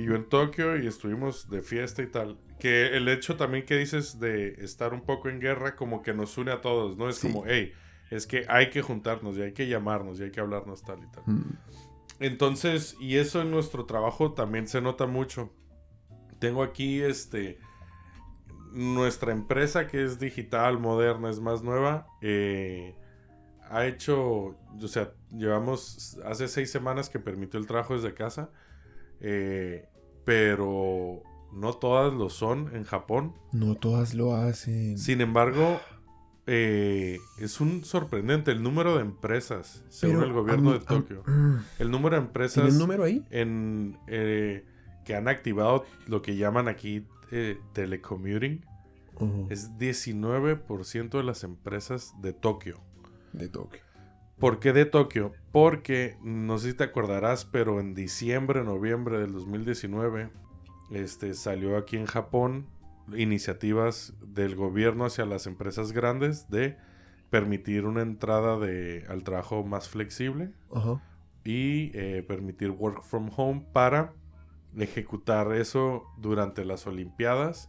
Y yo en Tokio y estuvimos de fiesta y tal. Que el hecho también que dices de estar un poco en guerra como que nos une a todos, ¿no? Es Sí. como, hey, es que hay que juntarnos y hay que llamarnos y hay que hablarnos tal y tal. Mm, Entonces, y eso en nuestro trabajo también se nota mucho. Tengo aquí este nuestra empresa que es digital, moderna, es más nueva. eh, ha hecho, o sea, llevamos hace seis semanas que permitió el trabajo desde casa, eh, pero no todas lo son en Japón. No todas lo hacen. Sin embargo, eh, es un sorprendente el número de empresas, según Pero el gobierno de Tokio. El número de ¿Tiene empresas número ahí? en, eh, que han activado lo que llaman aquí eh, telecommuting Ujú, es 19% de las empresas de Tokio. De Tokio. ¿Por qué de Tokio? Porque, no sé si te acordarás, pero en diciembre, noviembre del 2019, este, salió aquí en Japón iniciativas del gobierno hacia las empresas grandes de permitir una entrada de, al trabajo más flexible y eh, permitir work from home para ejecutar eso durante las Olimpiadas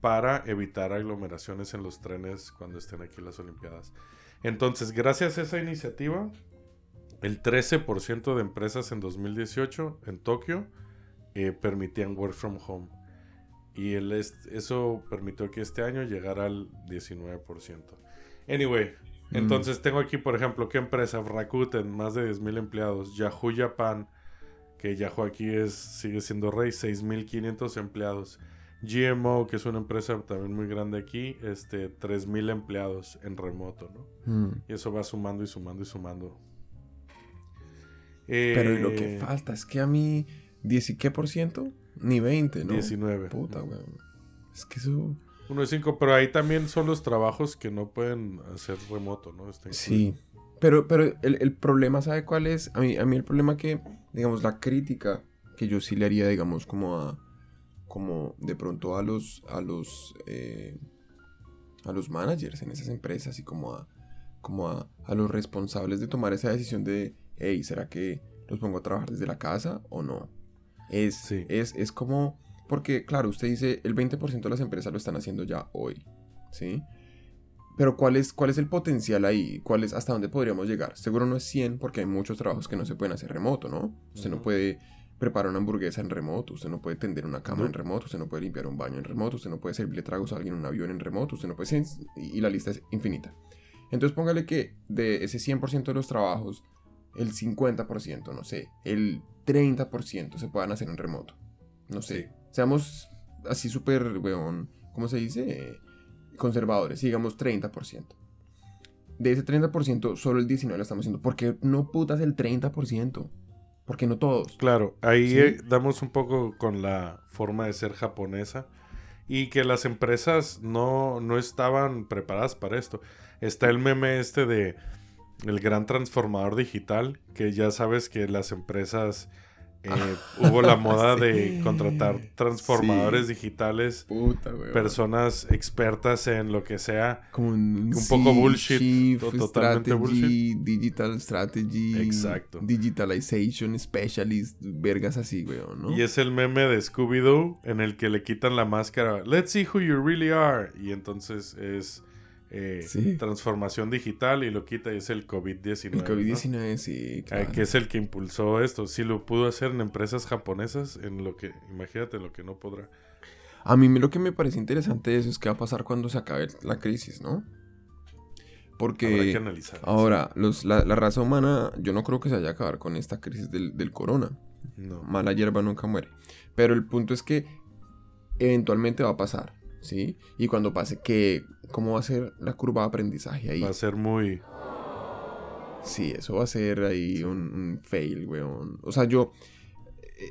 para evitar aglomeraciones en los trenes cuando estén aquí las Olimpiadas. Entonces, gracias a esa iniciativa, el 13% de empresas en 2018 en Tokio eh, permitían work from home. Y el eso permitió que este año llegara al 19%. Anyway, Mm. entonces tengo aquí, por ejemplo, ¿qué empresa? Rakuten, más de 10.000 empleados. Yahoo Japan, que Yahoo aquí es, sigue siendo rey, 6.500 empleados. GMO, que es una empresa también muy grande aquí, este, 3.000 empleados en remoto, ¿no? Mm. Y eso va sumando y sumando y sumando. Pero ¿y lo Eh, que falta es que a mí, ¿10 y qué por ciento? Ni 20, ¿no? 19. Puta, weón. Es que eso... Uno de cinco, pero ahí también son los trabajos que no pueden hacer remoto, ¿no? Sí. Pero, pero el, el problema, ¿sabe cuál es? A mí, a mí el problema que, digamos, la crítica que yo sí le haría, digamos, como a... Como de pronto a los... A los... eh, a los managers en esas empresas y como a... como a, a los responsables de tomar esa decisión de, hey, ¿será que los pongo a trabajar desde la casa o no? Es, Sí. es, es como, porque claro, usted dice, el 20% de las empresas lo están haciendo ya hoy, ¿sí? Pero ¿cuál es, ¿cuál es el potencial ahí? ¿Cuál es, ¿Hasta dónde podríamos llegar? Seguro no es 100 porque hay muchos trabajos que no se pueden hacer remoto, ¿no? Usted no puede preparar una hamburguesa en remoto, usted no puede tender una cama No. en remoto, usted no puede limpiar un baño en remoto, usted no puede servirle tragos a alguien en un avión en remoto, usted no puede... Y y la lista es infinita. Entonces póngale que de ese 100% de los trabajos, el 50%, no sé, el 30% se puedan hacer en remoto. No sé. Sí. Seamos así súper, weón, ¿cómo se dice? Conservadores, digamos 30%. De ese 30%, solo el 19% lo estamos haciendo. ¿Por qué no putas el 30%? ¿Por qué no todos? Claro, ahí Sí. eh, damos un poco con la forma de ser japonesa y que las empresas no, no estaban preparadas para esto. Está el meme este de el gran transformador digital, que ya sabes que las empresas eh, hubo la moda de contratar transformadores Sí. digitales, Puta, weón. personas expertas en lo que sea. Como un, un poco bullshit, chief totalmente strategy, Digital strategy. Exacto. Digitalization specialist. Vergas así, weón, ¿no? Y es el meme de Scooby-Doo en el que le quitan la máscara. Let's see who you really are. Y entonces es eh, Sí. transformación digital y lo quita y es el COVID-19. El ¿no? COVID-19, sí, Eh, que es el que impulsó esto. Si lo pudo hacer en empresas japonesas, en lo que, imagínate lo que no podrá. A mí lo que me parece interesante de eso es qué va a pasar cuando se acabe la crisis, ¿no? Habrá Porque que analizar. ahora, los, la, la raza humana, yo no creo que se vaya a acabar con esta crisis del, del corona. No. Mala hierba nunca muere. Pero el punto es que eventualmente va a pasar, ¿sí? Y cuando pase, ¿qué, ¿cómo va a ser la curva de aprendizaje ahí? Va a ser muy... Sí, eso va a ser ahí un, un fail, weón. O sea, yo...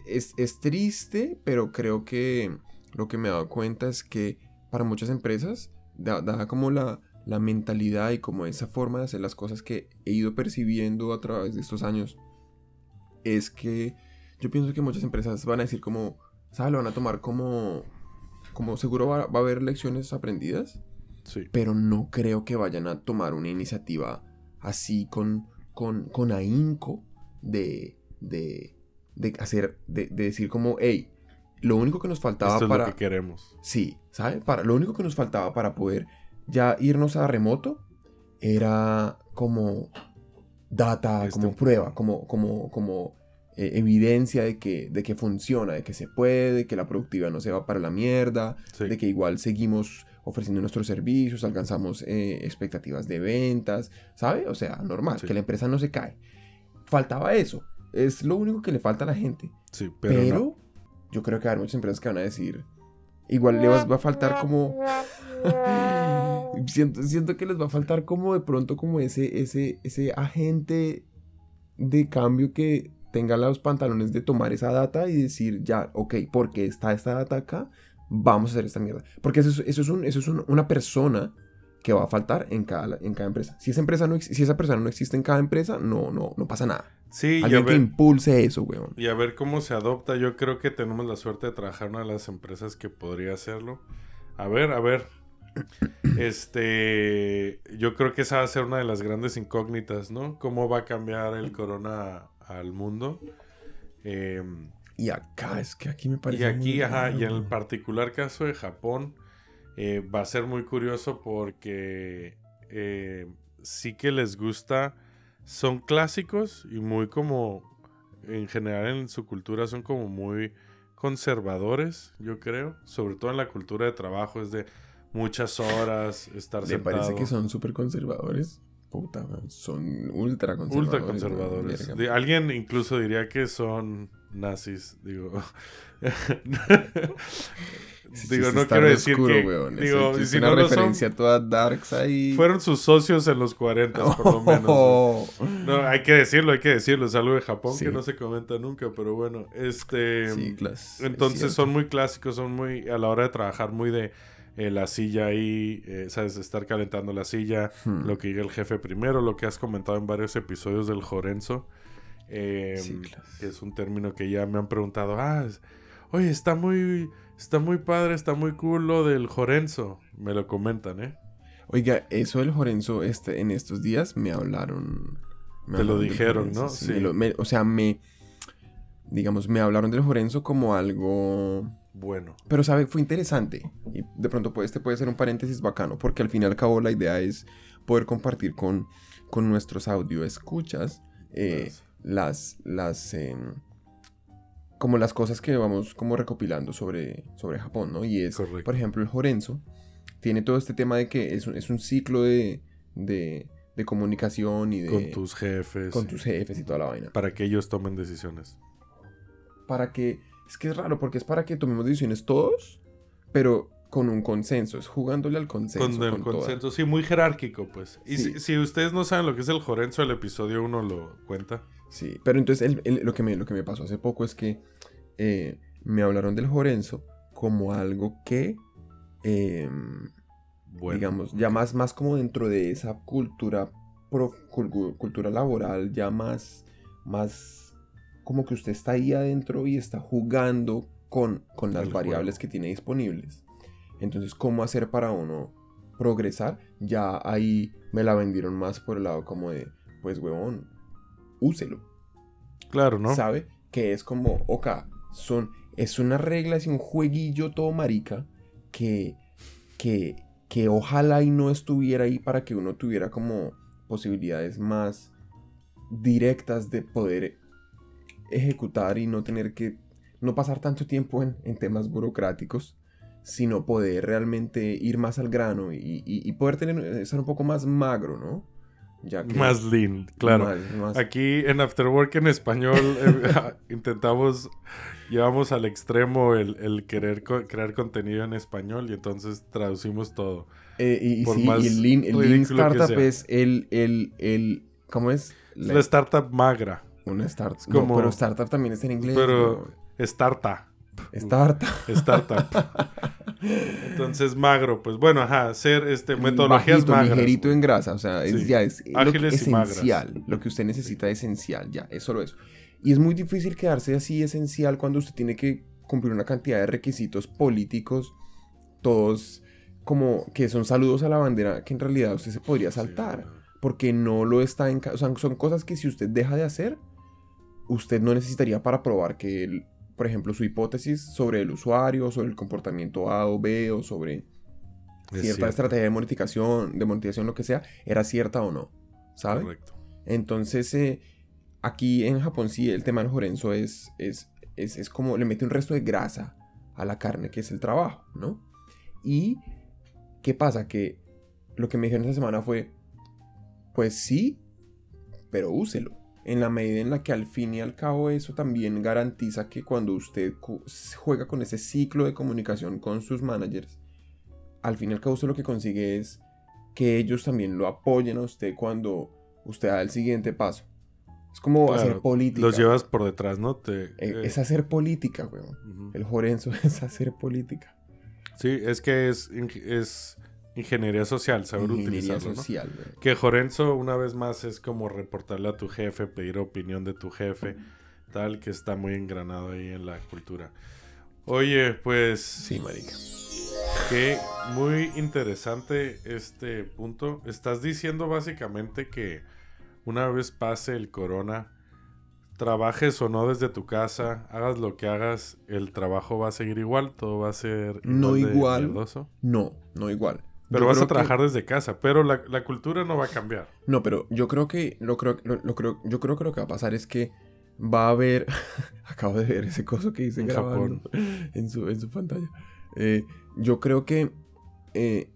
Es, es triste, pero creo que lo que me he dado cuenta es que para muchas empresas, da, da como la, la mentalidad y como esa forma de hacer las cosas que he ido percibiendo a través de estos años, es que yo pienso que muchas empresas van a decir como, ¿sabes? Lo van a tomar como... Como seguro va, va a haber lecciones aprendidas, Sí. pero no creo que vayan a tomar una iniciativa así con, con, con ahínco de, de, de hacer, de, de decir como, hey, lo único que nos faltaba Esto es para... lo que queremos. Sí, ¿sabe? Para, lo único que nos faltaba para poder ya irnos a remoto era como data, Este- como prueba, como, como, como eh, evidencia de que, de que funciona, de que se puede, de que la productividad no se va para la mierda, Sí. de que igual seguimos ofreciendo nuestros servicios, alcanzamos eh, expectativas de ventas, ¿sabe? O sea, normal, Sí. que la empresa no se cae. Faltaba eso. Es lo único que le falta a la gente. Sí, pero, Pero, no. yo creo que hay muchas empresas que van a decir, igual les va a faltar como... siento, siento que les va a faltar como de pronto como ese, ese, ese agente de cambio que tenga los pantalones de tomar esa data y decir, ya, ok, porque está esta data acá, vamos a hacer esta mierda. Porque eso es, eso es, un- eso es un- una persona que va a faltar en cada, en cada empresa. Si esa, empresa no, si esa persona no existe en cada empresa, no, no, no pasa nada. Sí, y a, Alguien que impulse eso, weón. y a ver cómo se adopta. Yo creo que tenemos la suerte de trabajar en una de las empresas que podría hacerlo. A ver, a ver. Este, yo creo que esa va a ser una de las grandes incógnitas, ¿no? ¿Cómo va a cambiar el corona al mundo? Em, Y acá, es que aquí me Y parece. aquí, muy ajá, y en el particular caso de Japón, eh, va a ser muy curioso porque eh, sí que les gusta, son clásicos y muy como, en general en su cultura son como muy conservadores, yo creo, sobre todo en la cultura de trabajo, es de muchas horas, estar Me sentado. parece que son súper conservadores. Puta, son ultra conservadores. Ultra alguien incluso diría que son nazis, digo. Digo, no quiero decir oscuro, que weón. Digo, y si es una no lo son, referencia toda darks ahí. fueron sus socios en los 40 por lo menos. Oh. No, hay que decirlo, hay que decirlo, es algo de Japón Sí. que no se comenta nunca, pero bueno, este es entonces son muy clásicos, son muy a la hora de trabajar muy de eh, la silla ahí, eh, sabes, estar calentando la silla, Hmm. lo que diga el jefe primero, lo que has comentado en varios episodios del Jorenzo, eh, Sí, claro. que es un término que ya me han preguntado, ah, oye, está muy, está muy padre, está muy cool lo del Jorenzo, me lo comentan, ¿eh? Oiga, eso del Jorenzo, este, en estos días me hablaron. me Te lo hablaron dijeron, Jorenzo, ¿no? sí, Sí. me lo- me- o sea, me. Digamos, me hablaron del Jorenzo como algo. Bueno. Pero, ¿sabe? Fue interesante. Y de pronto puede, este puede ser un paréntesis bacano, porque al fin y al cabo la idea es poder compartir con, con nuestros audio escuchas eh, las, las, em, como las cosas que vamos como recopilando sobre, sobre Japón, ¿no? Y es, Correcto. por ejemplo, el Jorenzo tiene todo este tema de que es un, es un ciclo de, de, de comunicación y de... con tus jefes. con tus jefes y toda la vaina. Para que ellos tomen decisiones. Para que... Es que es raro, porque es para que tomemos decisiones todos, pero con un consenso, es jugándole al consenso. Con el con toda- consenso, sí, muy jerárquico, pues. Y Sí. si, si ustedes no saben lo que es el Jorenzo, el episodio 1 lo cuenta. Sí, pero entonces el- el- lo, que me, lo que me pasó hace poco es que eh, me hablaron del Jorenzo como algo que, eh, Bueno. digamos, ya más, más como dentro de esa cultura, pro- cul- cultura laboral, ya más, más como que usted está ahí adentro y está jugando con, con las El variables juego. que tiene disponibles. Entonces, ¿cómo hacer para uno progresar? Ya ahí me la vendieron más por el lado como de, pues, huevón, úselo. Claro, ¿no? ¿Sabe? Que es como, ok, son, es una regla, es un jueguillo todo marica que, que, que ojalá y no estuviera ahí para que uno tuviera como posibilidades más directas de poder ejecutar y no tener que, no pasar tanto tiempo en, en temas burocráticos, sino poder realmente ir más al grano y, y- y poder tener, ser un poco más magro, ¿no? Ya que- Más lean, claro. más- más- Aquí en Afterwork en español eh, intentamos, llevamos al extremo el, el querer co- crear contenido en español y entonces traducimos todo. Eh, y, y Por sí, más y el Lean, el Startup es el, el, el, ¿cómo es? Es la startup magra, una startup. es como- No, pero startup también está en inglés. pero ¿no? startup. Startup. Startup. Entonces magro, pues bueno, ajá, hacer este metodologías Bajito, magras. ligerito en grasa, o sea, es, Sí. ya es lo que- magras. esencial. Lo que usted necesita es esencial, ya, es solo eso. Y es muy difícil quedarse así esencial cuando usted tiene que cumplir una cantidad de requisitos políticos, todos como que son saludos a la bandera que en realidad usted se podría saltar. Sí, porque no lo está en... O sea, son cosas que si usted deja de hacer, usted no necesitaría para probar que, el- por ejemplo, su hipótesis sobre el usuario, sobre el comportamiento A o B, o sobre cierta estrategia de monetización, de monetización, lo que sea, era cierta o no, ¿sabe? Correcto. Entonces, eh, aquí en Japón sí el tema del Jorenzo es, es, es, es como le mete un resto de grasa a la carne, que es el trabajo, ¿no? Y, ¿qué pasa? Que lo que me dijeron esta semana fue, pues sí, pero úselo. En la medida en la que al fin y al cabo eso también garantiza que cuando usted juega con ese ciclo de comunicación con sus managers, al fin y al cabo usted lo que consigue es que ellos también lo apoyen a usted cuando usted da el siguiente paso. Es como Claro, hacer política. Los llevas por detrás, ¿no? Te, Eh, eh, Es hacer política, weón. El Jorenzo es hacer política. Sí, es que es ingeniería social, saber Ingeniería social. Que Jorenzo, una vez más, es como reportarle a tu jefe, pedir opinión de tu jefe, tal, que está muy engranado ahí en la cultura. Oye, pues, Sí, marica. que muy interesante este punto. Estás diciendo básicamente que una vez pase el corona, trabajes o no desde tu casa, hagas lo que hagas, el trabajo va a seguir igual, todo va a ser No igual. mierdoso. No, no igual. Pero vas a que- trabajar desde casa, pero la, la cultura no va a cambiar. No, pero yo creo que lo creo, lo, lo creo, yo creo que lo que va a pasar es que va a haber. Acabo de ver ese coso que hice En grabando en su, en su pantalla. Eh, yo creo que eh,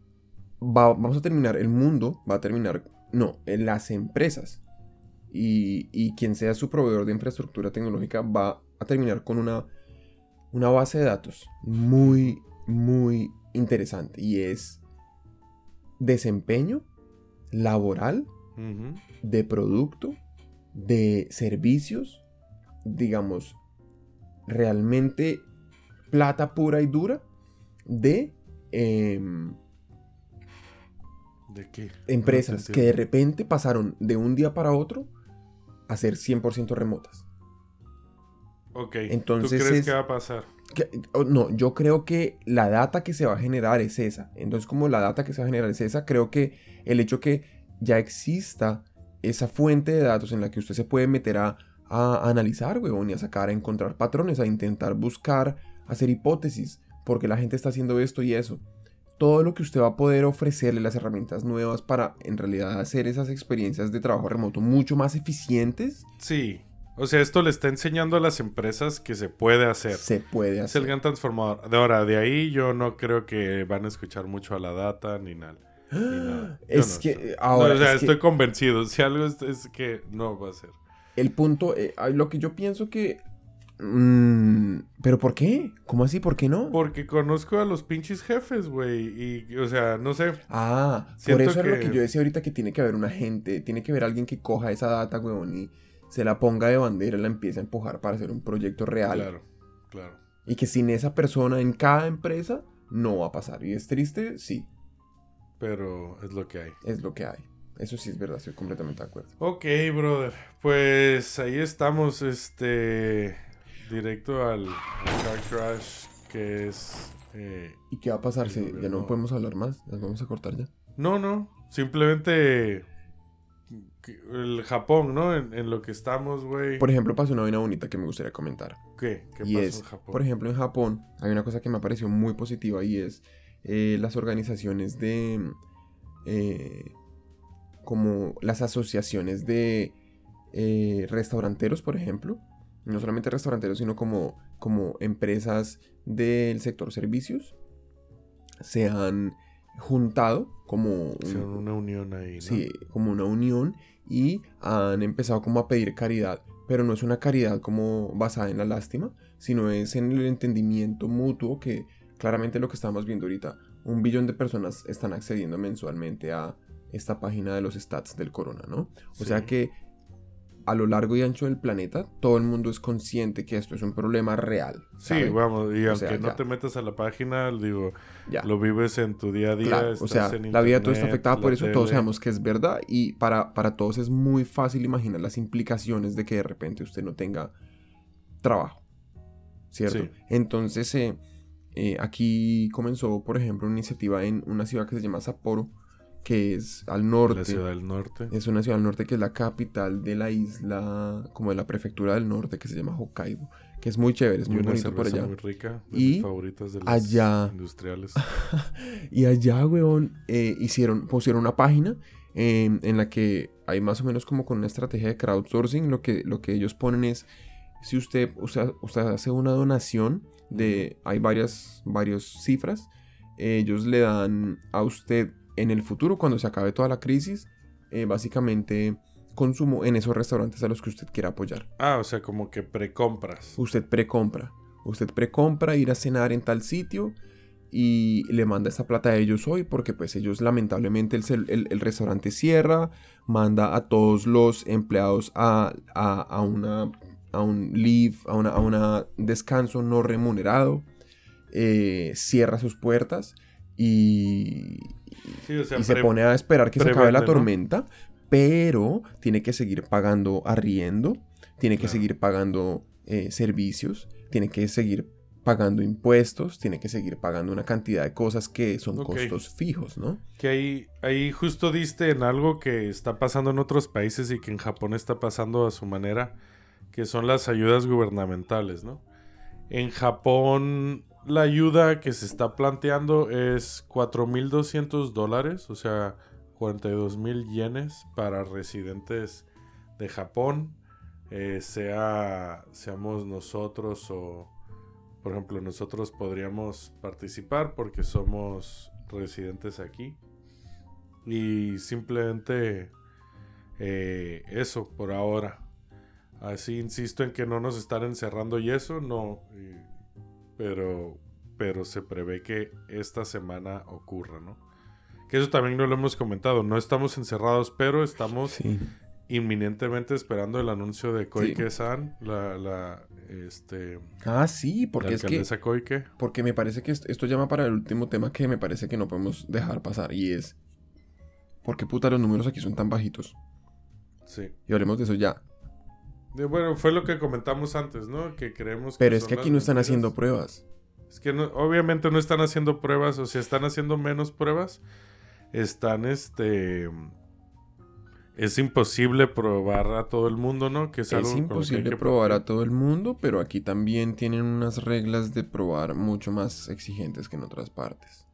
va- vamos a terminar. El mundo va a terminar. No, en las empresas. Y, y quien sea su proveedor de infraestructura tecnológica va a terminar con una, una base de datos muy, muy interesante. Y es desempeño laboral de producto, de servicios, digamos, realmente plata pura y dura de em, ¿De qué? empresas No que de repente pasaron de un día para otro a ser 100% remotas. Ok. Entonces ¿Tú crees es- que va a pasar? No, yo creo que la data que se va a generar es esa. Entonces, como la data que se va a generar es esa, creo que el hecho que ya exista esa fuente de datos en la que usted se puede meter a, a analizar, weón, y a sacar, a encontrar patrones, a intentar buscar, a hacer hipótesis, porque la gente está haciendo esto y eso. Todo lo que usted va a poder ofrecerle, las herramientas nuevas para en realidad hacer esas experiencias de trabajo remoto mucho más eficientes, Sí. O sea, esto le está enseñando a las empresas que se puede hacer. se puede Es hacer. el gran transformador. De ahora, de ahí yo no creo que van a escuchar mucho a la data ni nada. ni nada. Es no que, ahora, No, o sea, es que- estoy convencido. Si algo es, es que no va a ser. El punto, eh, lo que yo pienso que... mm, ¿Pero por qué? ¿Cómo así? ¿Por qué no? Porque conozco a los pinches jefes, güey. Y, o sea, no sé. Ah, por eso es lo que- yo decía ahorita que tiene que haber una gente, tiene que haber alguien que coja esa data, weón, y se la ponga de bandera y la empiece a empujar para hacer un proyecto real. Claro, claro. Y que sin esa persona en cada empresa no va a pasar. Y es triste, sí, Pero es lo que hay. es lo que hay. Eso sí es verdad, estoy completamente de acuerdo. Ok, brother. Pues ahí estamos, este. Directo al, al Car Crash, que es. eh, ¿Y qué va a pasar si ya no podemos hablar más? ¿Las vamos a cortar ya? No, no. Simplemente. El Japón, ¿no? En, en lo que estamos, güey. Por ejemplo, pasó una vaina bonita que me gustaría comentar. ¿Qué? ¿Qué y pasó es, en Japón? por ejemplo, en Japón hay una cosa que me pareció muy positiva y es eh, las organizaciones de, eh, como las asociaciones de eh, restauranteros, por ejemplo, no solamente restauranteros, sino como, como empresas del sector servicios, se han juntado como un- una unión ahí, ¿no? Sí, como una unión y han empezado como a pedir caridad, pero no es una caridad como basada en la lástima, sino es en el entendimiento mutuo que claramente lo que estamos viendo ahorita, un billón de personas están accediendo mensualmente a esta página de los stats del corona, ¿no? O sea que a lo largo y ancho del planeta, todo el mundo es consciente que esto es un problema real. Sí, vamos, y O aunque sea, no ya. te metas a la página, digo, Ya. lo vives en tu día a día. Claro, o sea, en la vida todo está afectada por eso, todos sabemos que es verdad y para, para todos es muy fácil imaginar las implicaciones de que de repente usted no tenga trabajo, ¿cierto? Sí. Entonces, eh, eh, aquí comenzó, por ejemplo, una iniciativa en una ciudad que se llama Sapporo, que es al norte. La ciudad del norte. Es una ciudad al norte que es la capital de la isla, como de la prefectura del norte, que se llama Hokkaido, que es muy chévere, es muy una bonito por allá. muy rica. De Y mis favoritas de las allá- industriales. Y allá, weón, eh, hicieron, pusieron una página eh, en la que hay más o menos como con una estrategia de crowdsourcing. Lo que, lo que ellos ponen es, si usted, usted, usted hace una donación de, hay varias, varias cifras, ellos le dan a usted en el futuro, cuando se acabe toda la crisis, eh, básicamente consumo en esos restaurantes a los que usted quiera apoyar. Ah, o sea, como que precompras. Usted precompra. Usted precompra ir a cenar en tal sitio y le manda esta plata a ellos hoy porque pues ellos lamentablemente el, el- el restaurante cierra, manda a todos los empleados a, a- a una, a un leave, a una, a una descanso no remunerado, eh, cierra sus puertas y, Sí, o sea, y se pone a esperar que se acabe la tormenta, pero tiene que seguir pagando arriendo, tiene que Claro. seguir pagando eh, servicios, tiene que seguir pagando impuestos, tiene que seguir pagando una cantidad de cosas que son costos fijos, ¿no? Que ahí, ahí justo diste en algo que está pasando en otros países y que en Japón está pasando a su manera, que son las ayudas gubernamentales, ¿no? En Japón la ayuda que se está planteando es 4.200 dólares, o sea, 42.000 yenes para residentes de Japón, eh, sea, seamos nosotros o, por ejemplo, nosotros podríamos participar porque somos residentes aquí. Y simplemente eh, eso por ahora. Así insisto en que no nos están encerrando y eso no. y- pero, pero se prevé que esta semana ocurra, ¿no? Que eso también no lo hemos comentado. No estamos encerrados, pero estamos Sí. inminentemente esperando el anuncio de Koike-san, la, la, este, Ah, sí, la porque es que Koike. porque me parece que est- esto llama para el último tema que me parece que no podemos dejar pasar y es ¿por qué puta los números aquí son tan bajitos? Sí. Y hablemos de eso ya. De- bueno, fue lo que comentamos antes, ¿no? Que creemos que Pero es que aquí no están mentiras. haciendo pruebas. Es que no- obviamente no están haciendo pruebas, o sea, están haciendo menos pruebas. Están, este... Es imposible probar a todo el mundo, ¿no? Que es, algo Es que imposible que probar a todo el mundo, pero aquí también tienen unas reglas de probar mucho más exigentes que en otras partes.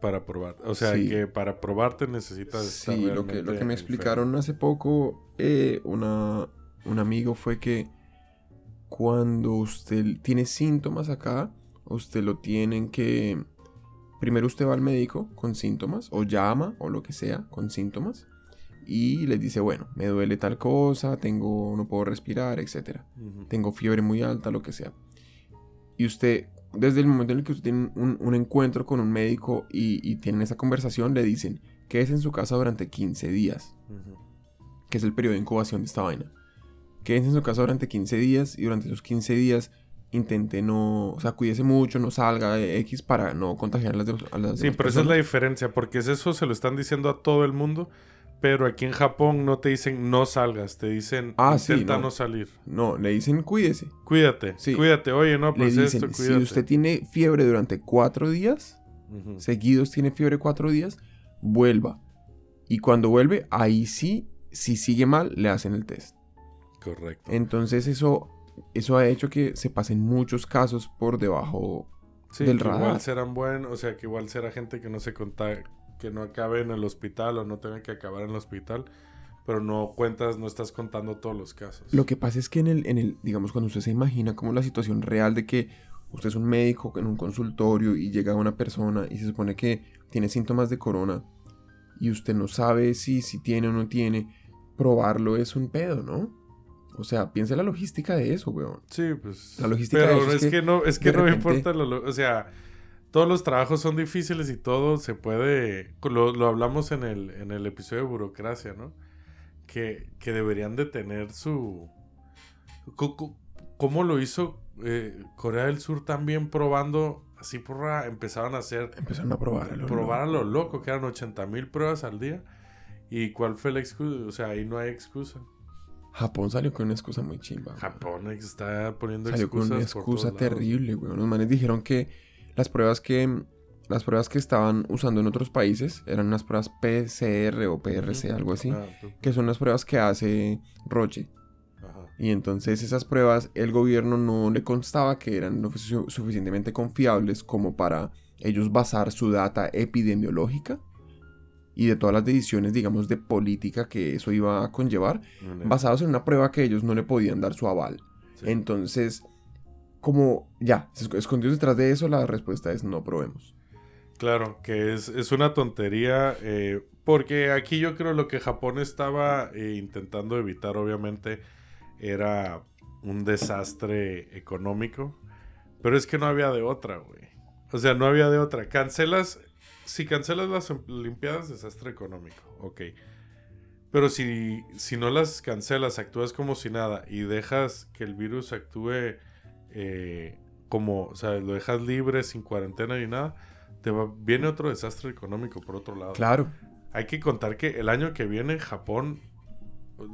Para probar. O sea, Sí. que para probarte necesitas estar Sí, lo que, lo que me enfermo. explicaron hace poco eh, una, un amigo fue que cuando usted tiene síntomas acá, usted lo tienen que... Primero usted va al médico con síntomas, o llama, o lo que sea, con síntomas, y les dice, bueno, me duele tal cosa, tengo, no puedo respirar, etc. Tengo fiebre muy alta, lo que sea. Y usted, desde el momento en el que usted tiene un, un encuentro con un médico y, y tienen esa conversación, le dicen, quédese en su casa durante 15 días que es el periodo de incubación de esta vaina. Quédense en su casa durante 15 días y durante esos 15 días intente no, o sea, cuídese mucho, no salga de X para no contagiar a las, demás- a las Sí, pero esa es la personas. diferencia, porque es eso se lo están diciendo a todo el mundo, pero aquí en Japón no te dicen no salgas, te dicen Ah, sí, intenta no. no. salir. No, le dicen cuídese. Cuídate, Sí. cuídate. Oye, no, Le pues dicen, esto, si cuídate. usted tiene fiebre durante 4 días, Ujú. seguidos tiene fiebre 4 días, vuelva. Y cuando vuelve, ahí sí, si sigue mal, le hacen el test. Correcto. Entonces eso, eso ha hecho que se pasen muchos casos por debajo Sí, del que radar. igual serán buenos, o sea, que igual será gente que no se que no acabe en el hospital o no tenga que acabar en el hospital, pero no cuentas, no estás contando todos los casos. Lo que pasa es que en el, en el, digamos, cuando usted se imagina como la situación real de que usted es un médico en un consultorio y llega una persona y se supone que tiene síntomas de corona y usted no sabe si, si tiene o no tiene, probarlo es un pedo, ¿no? O sea, piensa en la logística de eso, weón. Sí, pues. La logística de Pero eso es, es que, que no, es que de no me importa. lo- o sea, todos los trabajos son difíciles y todo se puede. Lo, lo hablamos en el, en el episodio de burocracia, ¿no? Que, que deberían de tener su. ¿Cómo lo hizo eh, Corea del Sur también probando? Así porra, empezaron a hacer. Empezaron a probar. a lo probar a lo loco, que eran 80 mil pruebas al día. ¿Y cuál fue la excusa? O sea, ahí no hay excusa. Japón salió con una excusa muy chimba. weón. Japón está poniendo Salió con excusas. una por excusa todos lados. terrible, weón. Los manes dijeron que las pruebas que las pruebas que estaban usando en otros países eran unas pruebas PCR o PRC, algo así, Ah, que son las pruebas que hace Roche. ajá. Y entonces esas pruebas el gobierno no le constaba que eran suficientemente confiables como para ellos basar su data epidemiológica y de todas las decisiones, digamos, de política que eso iba a conllevar, Una- basados en una prueba que ellos no le podían dar su aval. sí. Entonces, como ya, escondidos detrás de eso, la respuesta es no probemos. Claro, que es, es una tontería, eh, porque aquí yo creo lo que Japón estaba eh, intentando evitar, obviamente, era un desastre económico, pero es que no había de otra, güey. O sea, no había de otra. Cancelas, si cancelas las Olimpiadas, desastre económico, ok. Pero si, si no las cancelas, actúas como si nada y dejas que el virus actúe eh, como, o sea, lo dejas libre, sin cuarentena ni nada, te va- viene otro desastre económico por otro lado. Claro, Hay que contar que el año que viene Japón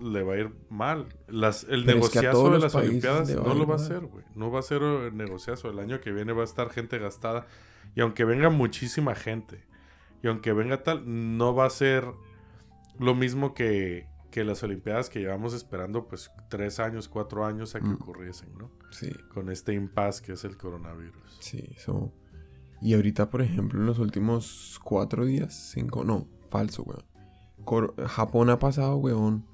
le va a ir mal. Las, el Pero es que a negociazo de las Olimpiadas no lo va a hacer, güey. No va a ser el negociazo. El año que viene va a estar gente gastada. Y aunque venga muchísima gente, y aunque venga tal, no va a ser lo mismo que, que las Olimpiadas que llevamos esperando pues tres años, cuatro años a que Mm. ocurriesen, ¿no? sí, Con este impasse que es el coronavirus. sí, eso. Y ahorita, por ejemplo, en los últimos cuatro días, cinco, no, falso, weón. Cor- Japón ha pasado, weón,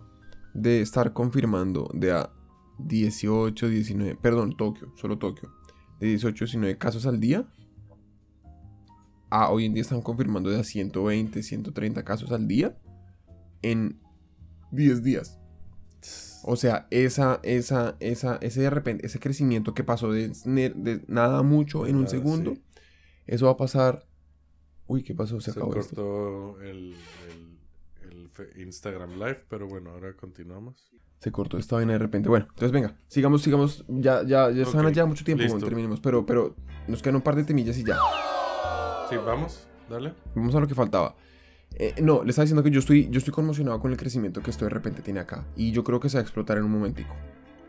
de estar confirmando de a 18, 19, perdón, Tokio, solo Tokio, de 18, 19 casos al día. A hoy en día están confirmando de a 120, 130 casos al día en 10 días. O sea, esa, esa, esa, ese de repente, ese crecimiento que pasó de, de nada mucho en un Nada, segundo, sí. eso va a pasar. Uy, ¿qué pasó? Se Se, acabó cortó el, el- el Instagram Live, pero bueno, ahora continuamos. Se cortó esta vaina de repente. Bueno, entonces venga, sigamos, sigamos. Ya, ya, ya están Ok, ya mucho tiempo, bueno, terminemos. Pero, pero nos quedan un par de temillas y ya. Sí, vamos, dale. Vamos a lo que faltaba. Eh, no, le estaba diciendo que yo estoy, yo estoy conmocionado con el crecimiento que esto de repente tiene acá. Y yo creo que se va a explotar en un momentico.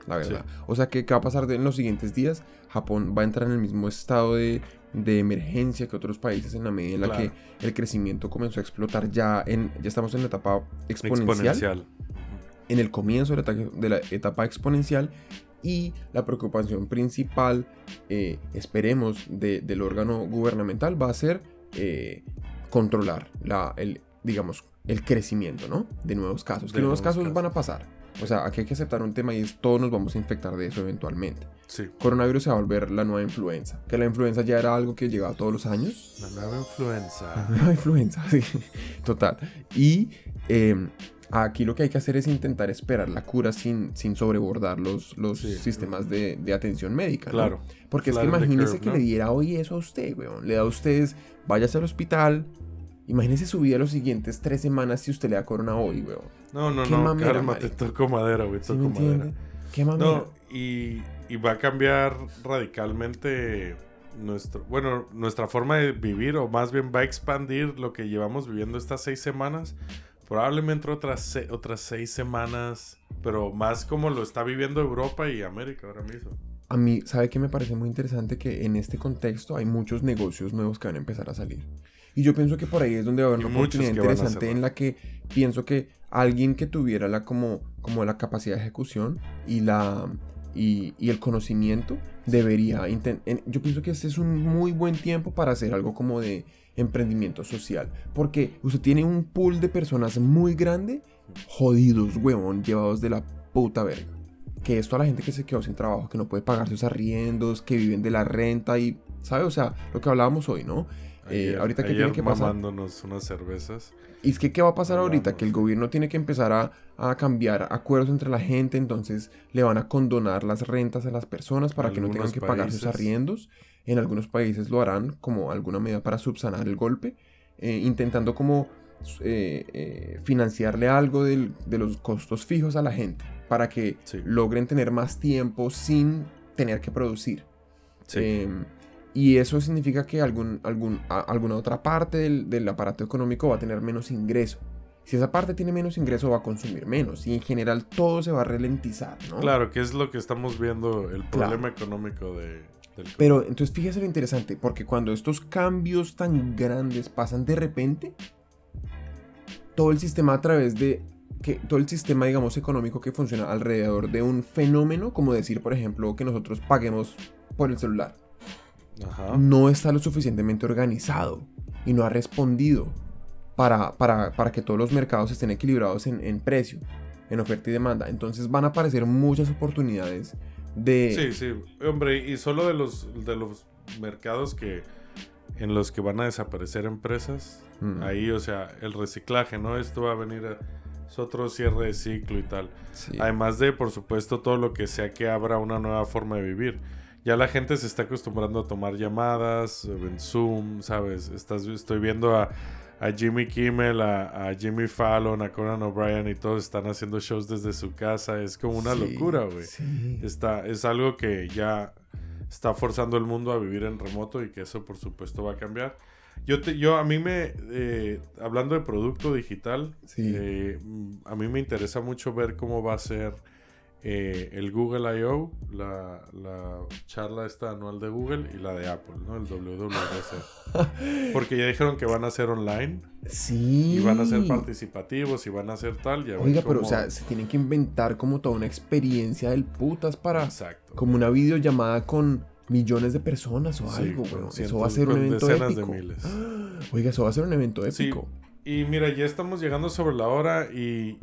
la verdad. O sea, ¿qué, va a pasar en los siguientes días? Japón va a entrar en el mismo estado de, emergencia que otros países en la medida en la que el crecimiento comenzó a explotar ya en ya estamos en la etapa exponencial, en el comienzo de la, etapa exponencial y la preocupación principal eh, esperemos del órgano gubernamental va a ser eh, controlar la, el, digamos, el crecimiento, ¿no? De nuevos casos. ¿Qué nuevos, casos, van a pasar? O sea, aquí hay que aceptar un tema y es todos nos vamos a infectar de eso eventualmente. Sí. Coronavirus se va a volver la nueva influenza. Que la influenza ya era algo que llegaba todos los años. La nueva influenza. La nueva influenza, sí. Total. Y em, aquí lo que hay que hacer es intentar esperar la cura sin, sin sobrebordar los, los sistemas de, de, atención médica. Claro. Porque es que imagínese que le diera hoy eso a usted, weón. Le da a ustedes, váyase al hospital, Imagínese su vida los siguientes tres semanas si usted le da corona hoy, weón. No, no, no, mamera, cálmate, toco madera, güey, toco madera. ¿Qué mamera? No, y, y, va a cambiar radicalmente nuestro, bueno, nuestra forma de vivir, o más bien va a expandir lo que llevamos viviendo estas seis semanas. Probablemente otras, otras seis semanas, pero más como lo está viviendo Europa y América ahora mismo. A mí, ¿sabe qué me parece muy interesante? Que en este contexto hay muchos negocios nuevos que van a empezar a salir. Y yo pienso que por ahí es donde va a haber una oportunidad interesante en la que pienso que alguien que tuviera la, como, como la capacidad de ejecución y, la, y, y el conocimiento debería intentar... Yo pienso que este es un muy buen tiempo para hacer algo como de emprendimiento social. Porque usted tiene un pool de personas muy grande, jodidos, huevón, llevados de la puta verga. Que es toda la gente que se quedó sin trabajo, que no puede pagar sus arriendos, que viven de la renta y, ¿sabe? O sea, lo que hablábamos hoy, ¿no? Eh, ahorita que tiene que pasar. unas cervezas. Y es que, ¿qué va a pasar ahorita? Que el gobierno tiene que empezar a, a, cambiar acuerdos entre la gente, entonces le van a condonar las rentas a las personas para que no tengan que pagar sus arriendos. En algunos países lo harán como alguna medida para subsanar el golpe, eh, intentando como eh, financiarle algo de los costos fijos a la gente para que logren tener más tiempo sin tener que producir. Sí. Em, y eso significa que algún, algún, alguna otra parte del, aparato económico va a tener menos ingreso. Si esa parte tiene menos ingreso va a consumir menos y en general todo se va a ralentizar, ¿no? Claro, que es lo que estamos viendo, el problema económico de, del... Pero entonces fíjese lo interesante, porque cuando estos cambios tan grandes pasan de repente, todo el sistema a través de que todo el sistema, digamos, económico que funciona alrededor de un fenómeno, como decir, por ejemplo, que nosotros paguemos por el celular no está lo suficientemente organizado y no ha respondido para, para, que todos los mercados estén equilibrados en, precio, en oferta y demanda. Entonces van a aparecer muchas oportunidades de... Sí, sí, hombre, y solo de los, de los mercados que en los que van a desaparecer empresas, mm. ahí, o sea, el reciclaje, ¿no? Esto va a venir a... Es otro cierre de ciclo y tal. Además de, por supuesto, todo lo que sea que abra una nueva forma de vivir ya la gente se está acostumbrando a tomar llamadas en Zoom, ¿sabes? Estás, estoy viendo a, Jimmy Kimmel, a, Jimmy Fallon, a Conan O'Brien y todos están haciendo shows desde su casa. Es como una locura, güey. Está, es algo que ya está forzando el mundo a vivir en remoto y que eso por supuesto va a cambiar. Yo, te, yo a mí me, eh, hablando de producto digital, eh, a mí me interesa mucho ver cómo va a ser eh, el Google I.O., la, charla esta anual de Google y la de Apple, ¿no? El WWDC. Porque ya dijeron que van a ser online. Sí. Y van a ser participativos y van a ser tal. Ya Oiga, pero o sea, se tienen que inventar como toda una experiencia del putas para... Exacto. Como una videollamada con millones de personas o algo, bueno, Eso va a ser un evento épico. De miles. Oiga, eso va a ser un evento épico. Y mira, ya estamos llegando sobre la hora y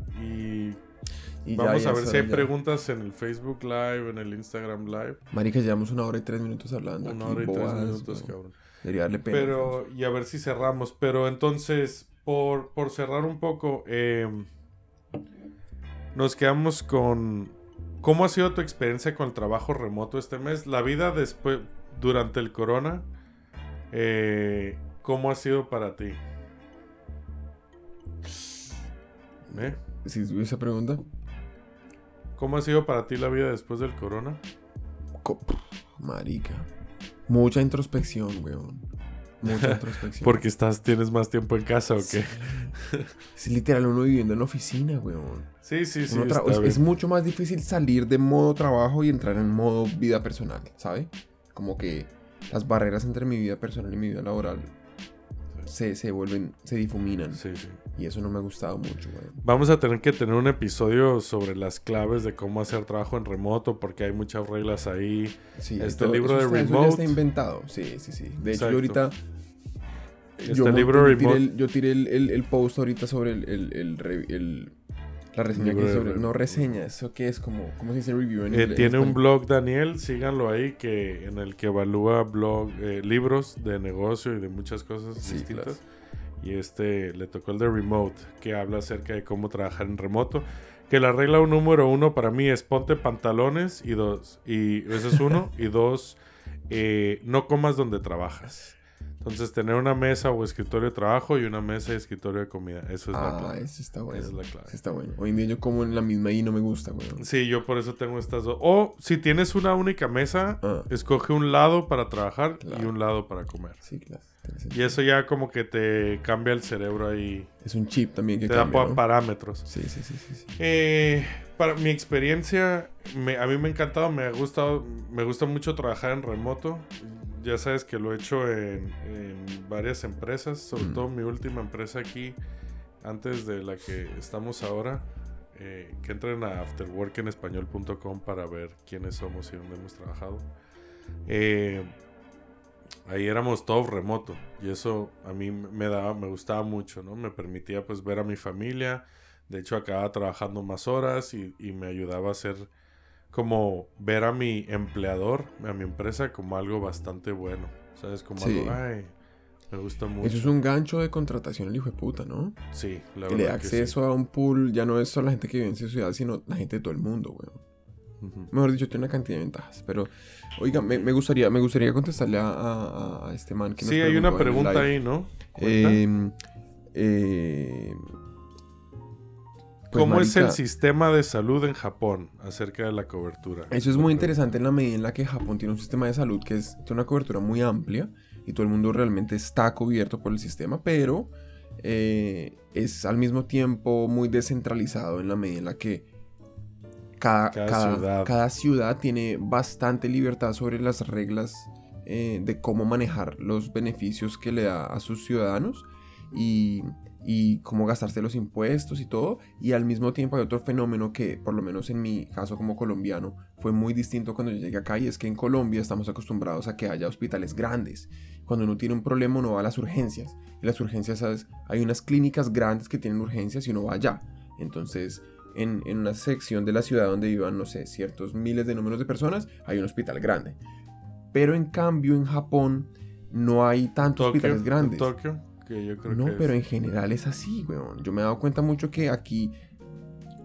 Vamos a ver si hay preguntas en el Facebook Live, en el Instagram Live. Marica, llevamos una hora y tres minutos hablando. Una hora y tres minutos, cabrón. Debería darle pena. Pero, y a ver si cerramos. Pero entonces, por, por cerrar un poco, em, nos quedamos con. ¿Cómo ha sido tu experiencia con el trabajo remoto este mes? La vida después, durante el corona, eh, ¿cómo ha sido para ti? ¿Eh? ¿Sí, esa pregunta? ¿Cómo ha sido para ti la vida después del corona? Marica. Mucha introspección, weón. Mucha introspección. Porque estás, tienes más tiempo en casa o qué. Es literal uno viviendo en la oficina, weón. Sí, sí, sí. Está es, mucho más difícil salir de modo trabajo y entrar en modo vida personal, ¿sabe? Como que las barreras entre mi vida personal y mi vida laboral se, se vuelven, se difuminan. Sí, sí. Y eso no me ha gustado mucho. Vamos a tener que tener un episodio sobre las claves de cómo hacer trabajo en remoto, porque hay muchas reglas ahí. Sí, Este todo- libro eso de está- eso remote. ya está inventado. Sí, sí, sí. De hecho, yo ahorita. Este mo- libro yo tiré, el, yo tiré el, el- el post ahorita sobre el, el- el re- el- la reseña que sobre. No reseña, eso que es como. ¿Cómo se dice review en Eh, inglés- tiene un blog Daniel, síganlo ahí, que en el que evalúa blog, eh, libros de negocio y de muchas cosas Sí, distintas. claro. Y este le tocó el de remote, que habla acerca de cómo trabajar en remoto. Que la regla número uno para mí es ponte pantalones y dos, y ese es uno, y dos, eh, no comas donde trabajas. Entonces tener una mesa o escritorio de trabajo y una mesa y escritorio de comida, eso es la Ah, clave. ese está bueno. Esa es la clave. Está bueno. Hoy en día yo como en la misma y no me gusta, weón. Sí, yo por eso tengo estas dos. O si tienes una única mesa, Ah. escoge un lado para trabajar y un lado para comer. Sí, claro. Y eso ya como que te cambia el cerebro ahí. Es un chip también que Te da cambia, ¿no? parámetros. Sí, sí, sí, sí. sí. Eh, para mi experiencia, me- a mí me ha encantado, me ha gustado, me gusta mucho trabajar en remoto. Ya sabes que lo he hecho en, en varias empresas, sobre Mm. todo mi última empresa aquí, antes de la que estamos ahora. eh, que entren a afterworkenespañol.com para ver quiénes somos y dónde hemos trabajado. Eh, ahí éramos todos remoto y eso a mí me daba, me gustaba mucho, ¿no? Me permitía pues ver a mi familia. De hecho acababa trabajando más horas y, y me ayudaba a hacer como ver a mi empleador, a mi empresa como algo bastante bueno. ¿Sabes? Como Sí. algo, ay, me gusta mucho. Eso es un gancho de contratación el hijo de puta, ¿no? Sí, la Que le da verdad que sí. acceso a un pool, ya no es solo la gente que vive en su ciudad, sino la gente de todo el mundo, weón. Mejor dicho, tiene una cantidad de ventajas. Pero, oiga, me, me gustaría, me gustaría contestarle a, a- a este man que nos Sí, hay una pregunta ahí, ¿no? Cuenta. Eh, eh, pues, ¿Cómo es el marica, sistema de salud en Japón acerca de la cobertura? Eso es muy interesante en la medida en la que Japón tiene un sistema de salud que es, tiene una cobertura muy amplia y todo el mundo realmente está cubierto por el sistema, pero eh, es al mismo tiempo muy descentralizado en la medida en la que cada, Cada cada- ciudad. cada ciudad tiene bastante libertad sobre las reglas eh, de cómo manejar los beneficios que le da a sus ciudadanos y, y cómo gastarse los impuestos y todo. Y al mismo tiempo hay otro fenómeno que, por lo menos en mi caso como colombiano, fue muy distinto cuando yo llegué acá y es que en Colombia estamos acostumbrados a que haya hospitales grandes. Cuando uno tiene un problema uno va a las urgencias. Y las urgencias, ¿sabes? Hay unas clínicas grandes que tienen urgencias y uno va allá. Entonces, en, en una sección de la ciudad donde vivan, no sé, ciertos miles de números de personas, hay un hospital grande. Pero en cambio en Japón no hay tantos Tokio, hospitales grandes. Tokio, que yo creo No, que pero es- en general es así, weón. Yo me he dado cuenta mucho que aquí,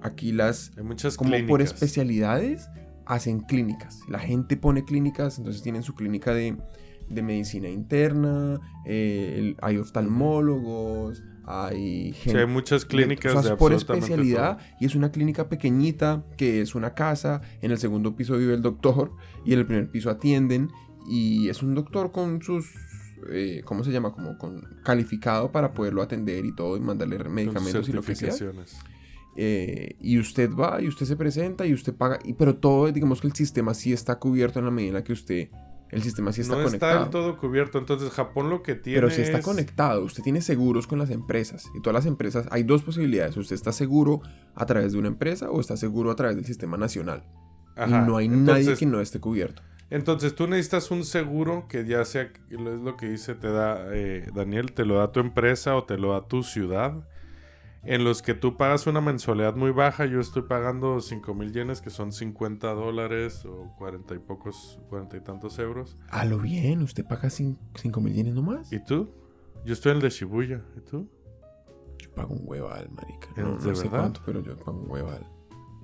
aquí las, hay muchas como clínicas. por especialidades, hacen clínicas. La gente pone clínicas, entonces tienen su clínica de, de medicina interna, eh, hay oftalmólogos, hay Sí, gente... hay muchas clínicas o sea, de por especialidad todo. y es una clínica pequeñita que es una casa, en el segundo piso vive el doctor y en el primer piso atienden y es un doctor con sus eh, ¿cómo se llama? como con calificado para poderlo atender y todo y mandarle medicamentos y lo que sea. Eh, y usted va y usted se presenta y usted paga, y, pero todo, digamos que el sistema sí está cubierto en la medida en la que usted, el sistema sí está no conectado. está del todo cubierto. Entonces, Japón lo que tiene Pero si está es- conectado, usted tiene seguros con las empresas. Y todas las empresas, hay dos posibilidades. Usted está seguro a través de una empresa o está seguro a través del sistema nacional. Ajá, Y no hay nadie que no esté cubierto. Entonces tú necesitas un seguro que ya sea, es lo que dice, te da eh, Daniel, te lo da tu empresa o te lo da tu ciudad, en los que tú pagas una mensualidad muy baja. Yo estoy pagando 5 mil yenes, que son 50 dólares o 40 y pocos, 40 y tantos euros. A lo bien, usted paga 5 mil yenes nomás. ¿Y tú? Yo estoy en el de Shibuya. ¿Y tú? Yo pago un hueval, marica. ¿De No, no sé verdad? cuánto, pero yo pago un hueval.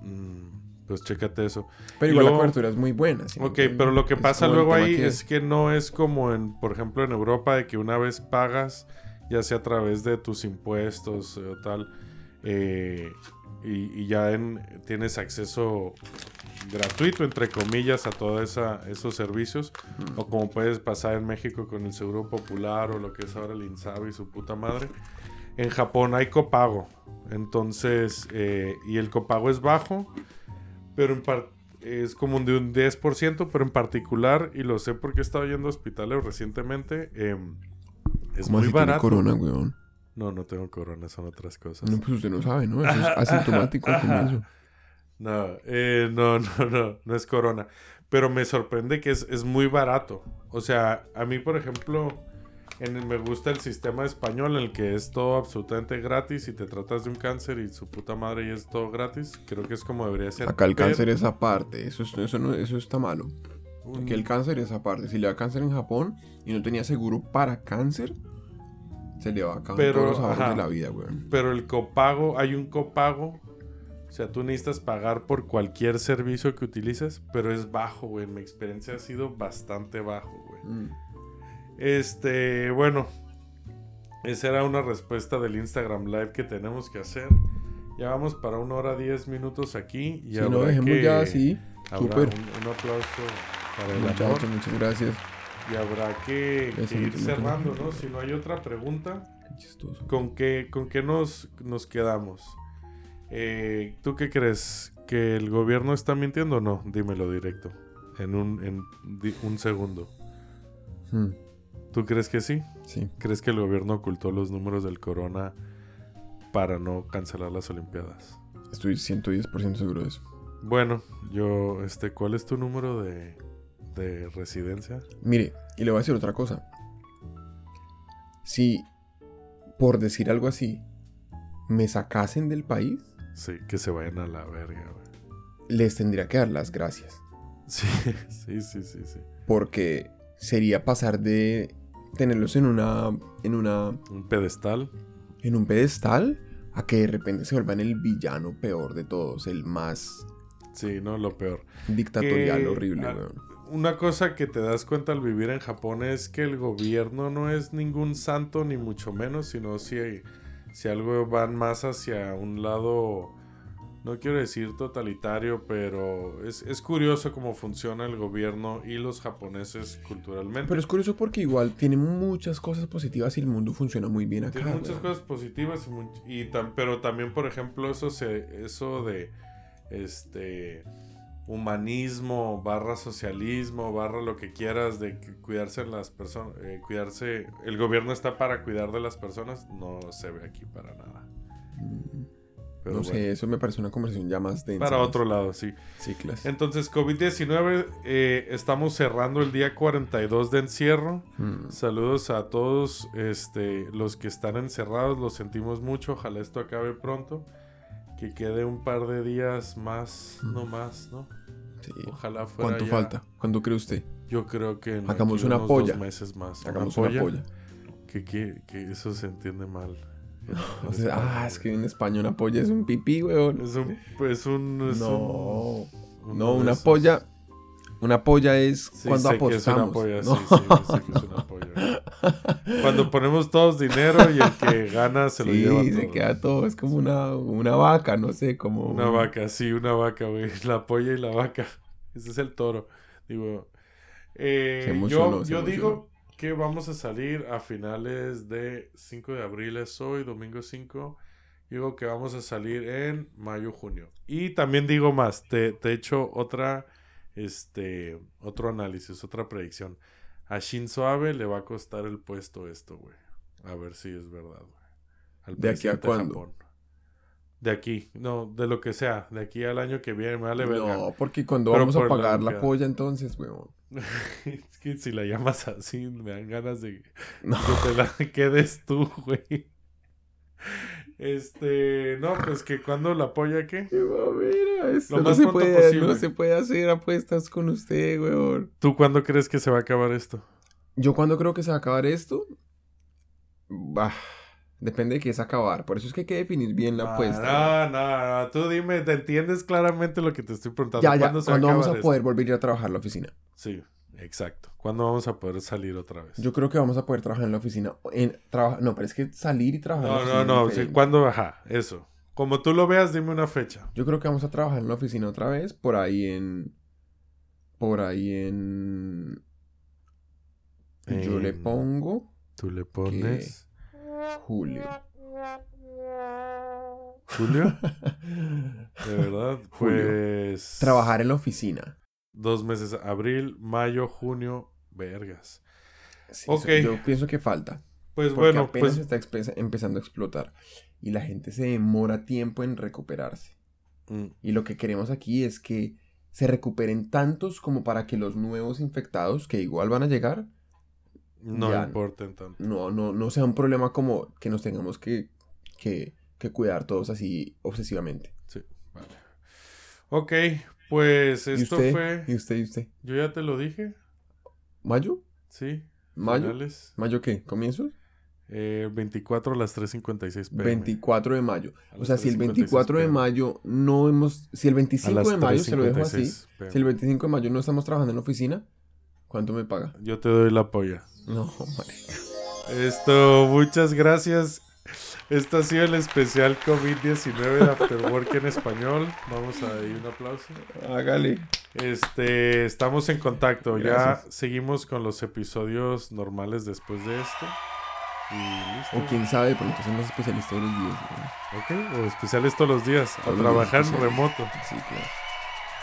Mm, pues chécate eso. Pero Y igual luego- la cobertura es muy buena. ¿sí me Ok, pero lo que pasa luego ahí que- es que no es como en, por ejemplo, en Europa, de que una vez pagas, ya sea a través de tus impuestos o tal, eh, y, y ya en- tienes acceso gratuito, entre comillas, a todos esos servicios. O como puedes pasar en México con el Seguro Popular o lo que es ahora el INSABI y su puta madre. En Japón hay copago. Entonces, eh, y el copago es bajo, pero en es como de un 10%, pero en particular, y lo sé porque he estado yendo a hospitales recientemente, em, es muy barato. corona, weón? No, no tengo corona, son otras cosas. No, pues usted no sabe, ¿no? Eso es asintomático eso. No, eh, no, no, no, no es corona. Pero me sorprende que es, es muy barato. O sea, a mí, por ejemplo, en me gusta el sistema español en el que es todo absolutamente gratis y te tratas de un cáncer y su puta madre y es todo gratis. Creo que es como debería ser. Acá el cáncer es aparte, eso, eso, no, eso está malo. Aquí el cáncer es aparte. Si le da cáncer en Japón y no tenía seguro para cáncer, se le va a acabar todos los de la vida, güey. Pero el copago, hay un copago. O sea, tú necesitas pagar por cualquier servicio que utilices, pero es bajo, güey. Mi experiencia ha sido bastante bajo, güey. Mm. Este, bueno, esa era una respuesta del Instagram Live que tenemos que hacer. Ya vamos para una hora diez minutos aquí. Y si no, dejemos ya así. Super. Un, aplauso para el Muchachos, muchas gracias. Y habrá que, ir cerrando, ¿no? Si no hay otra pregunta, ¿con qué, con qué nos, nos quedamos? Eh, ¿Tú qué crees? ¿Que el gobierno está mintiendo o no? Dímelo directo. En un, en un segundo. Hmm. ¿Tú crees que sí? Sí. ¿Crees que el gobierno ocultó los números del corona para no cancelar las Olimpiadas? Estoy 110% seguro de eso. Bueno, yo, este, ¿cuál es tu número de, de residencia? Mire, y le voy a decir otra cosa. Si, por decir algo así, me sacasen del país. Sí, que se vayan a la verga, Les tendría que dar las gracias. Sí, sí, sí, sí, sí. Porque sería pasar de tenerlos en una. en una. Un pedestal. En un pedestal. A que de repente se vuelvan el villano peor de todos, el más. Sí, no, lo peor. Dictatorial, horrible, Una cosa que te das cuenta al vivir en Japón es que el gobierno no es ningún santo, ni mucho menos, sino si, si algo van más hacia un lado no quiero decir totalitario, pero es, curioso cómo funciona el gobierno y los japoneses culturalmente. Pero es curioso porque igual tiene muchas cosas positivas y el mundo funciona muy bien acá. Tiene muchas cosas positivas y, pero también, por ejemplo, eso se, eso de este humanismo barra socialismo barra lo que quieras de cuidarse las personas eh, cuidarse el gobierno está para cuidar de las personas no se ve aquí para nada mm no sé, eso me parece una conversación ya más densa. Para otro lado, sí. Sí, claro. Entonces, COVID-19, eh, estamos cerrando el día 42 de encierro. Hmm. Saludos a todos este, los que están encerrados, los sentimos mucho. Ojalá esto acabe pronto. Que quede un par de días más, hmm. no más, ¿no? Sí. Ojalá fuera. ¿Cuánto falta? ¿Cuánto cree usted? Yo creo que en Hagamos una polla. dos meses más. Hagamos una polla. Que, que, que eso se entiende mal. ah, es que en español una polla es un pipí, weón. Es un. Pues un no. no, una polla. Una polla es cuando apostamos. Cuando ponemos todos dinero y el que gana se lo lleva. Sí, se queda todo. Es como una, una vaca, no sé, como. Una vaca, sí, una vaca, güey. La polla y la vaca. Ese es el toro. Digo. Eh, yo, yo digo que vamos a salir a finales de 5 de abril, es hoy, domingo 5. Digo que vamos a salir en mayo, junio. Y también digo más, te, te echo otra, este, otro análisis, otra predicción. A Shinzo Abe le va a costar el puesto esto, güey. A ver si es verdad, güey. ¿De aquí a cuándo? De aquí, no, de lo que sea, de aquí al año que viene, me vale verga. No, porque cuando vamos a pagar la, polla entonces, weón. es que si la llamas así, me dan ganas de que te la quedes tú, güey. Este, no, pues que cuando la polla, ¿qué? Mira, no, se puede, no se puede hacer apuestas con usted, weón. ¿Tú cuándo crees que se va a acabar esto? Yo cuando creo que se va a acabar esto, bah Depende de qué es acabar. Por eso es que hay que definir bien la apuesta. No, no, no. Tú dime, ¿te entiendes claramente lo que te estoy preguntando? Ya, ya. ¿Cuándo, vamos a poder volver a trabajar en la oficina? Sí, exacto. ¿Cuándo vamos a poder salir otra vez? Yo creo que vamos a poder trabajar en la oficina. En, No, pero es que salir y trabajar no, en la oficina. No, no, no. ¿Cuándo? Ajá, eso. Como tú lo veas, dime una fecha. Yo creo que vamos a trabajar en la oficina otra vez, por ahí en... Por ahí en... Yo le pongo Tú le pones... julio. ¿Julio? De verdad, Julio. pues... Trabajar en la oficina. Dos meses, abril, mayo, junio, vergas. Sí, Yo pienso que falta. Pues Porque bueno, apenas pues está empezando a explotar. Y la gente se demora tiempo en recuperarse. mm, Y lo que queremos aquí es que se recuperen tantos como para que los nuevos infectados, que igual van a llegar, no Ya. importen tanto. no, no, no sea un problema como que nos tengamos que, que, que cuidar todos así obsesivamente. Sí, vale. Ok, pues ¿Y esto usted? fue... ¿Y usted? ¿Y usted? Yo ya te lo dije, ¿Mayo? sí. ¿Mayo? finales. ¿Mayo qué? ¿Comienzos? Eh, 24 a las 3.56 pm. 24 de mayo. O sea, si el 3:56 24 de mayo no hemos... Si el A 25 las de mayo se lo dejo así, 3:56 PM. si el 25 de mayo no estamos trabajando en la oficina, ¿cuánto me paga? Yo te doy la polla. No, marica. Esto, muchas gracias. Este ha sido el especial COVID-19 de Afterwork en español. Vamos a ir un aplauso. Hágale. Este, estamos en contacto. Gracias. Ya seguimos con los episodios normales después de esto. Y listo. O quién sabe, porque hacemos especialistas todos los días. ¿no? Ok, o especiales todos los días. A Todos los trabajar especiales. remoto. Sí, claro.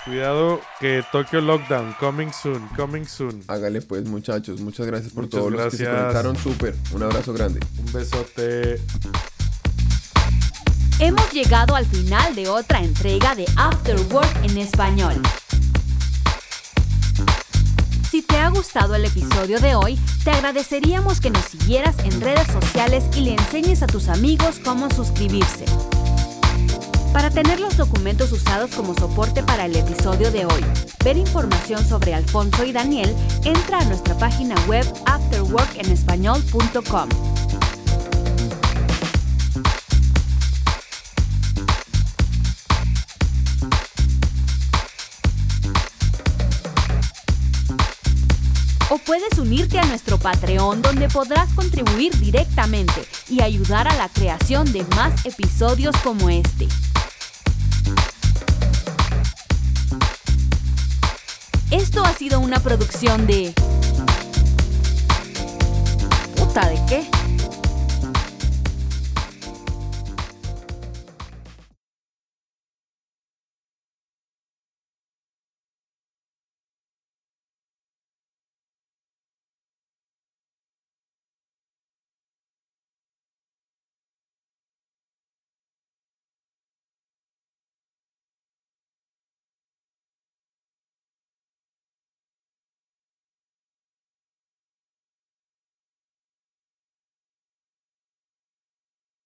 Cuidado que Tokyo Lockdown, coming soon, coming soon. Hágale pues, muchachos. Muchas gracias por Muchas todos los que se conectaron. Súper. Un abrazo grande. Un besote. Hemos llegado al final de otra entrega de After Work en español. Si te ha gustado el episodio de hoy, te agradeceríamos que nos siguieras en redes sociales y le enseñes a tus amigos cómo suscribirse. Para tener los documentos usados como soporte para el episodio de hoy, ver información sobre Alfonso y Daniel, entra a nuestra página web afterworkenespañol.com. O puedes unirte a nuestro Patreon donde podrás contribuir directamente y ayudar a la creación de más episodios como este. Esto ha sido una producción de... ¿Puta de qué?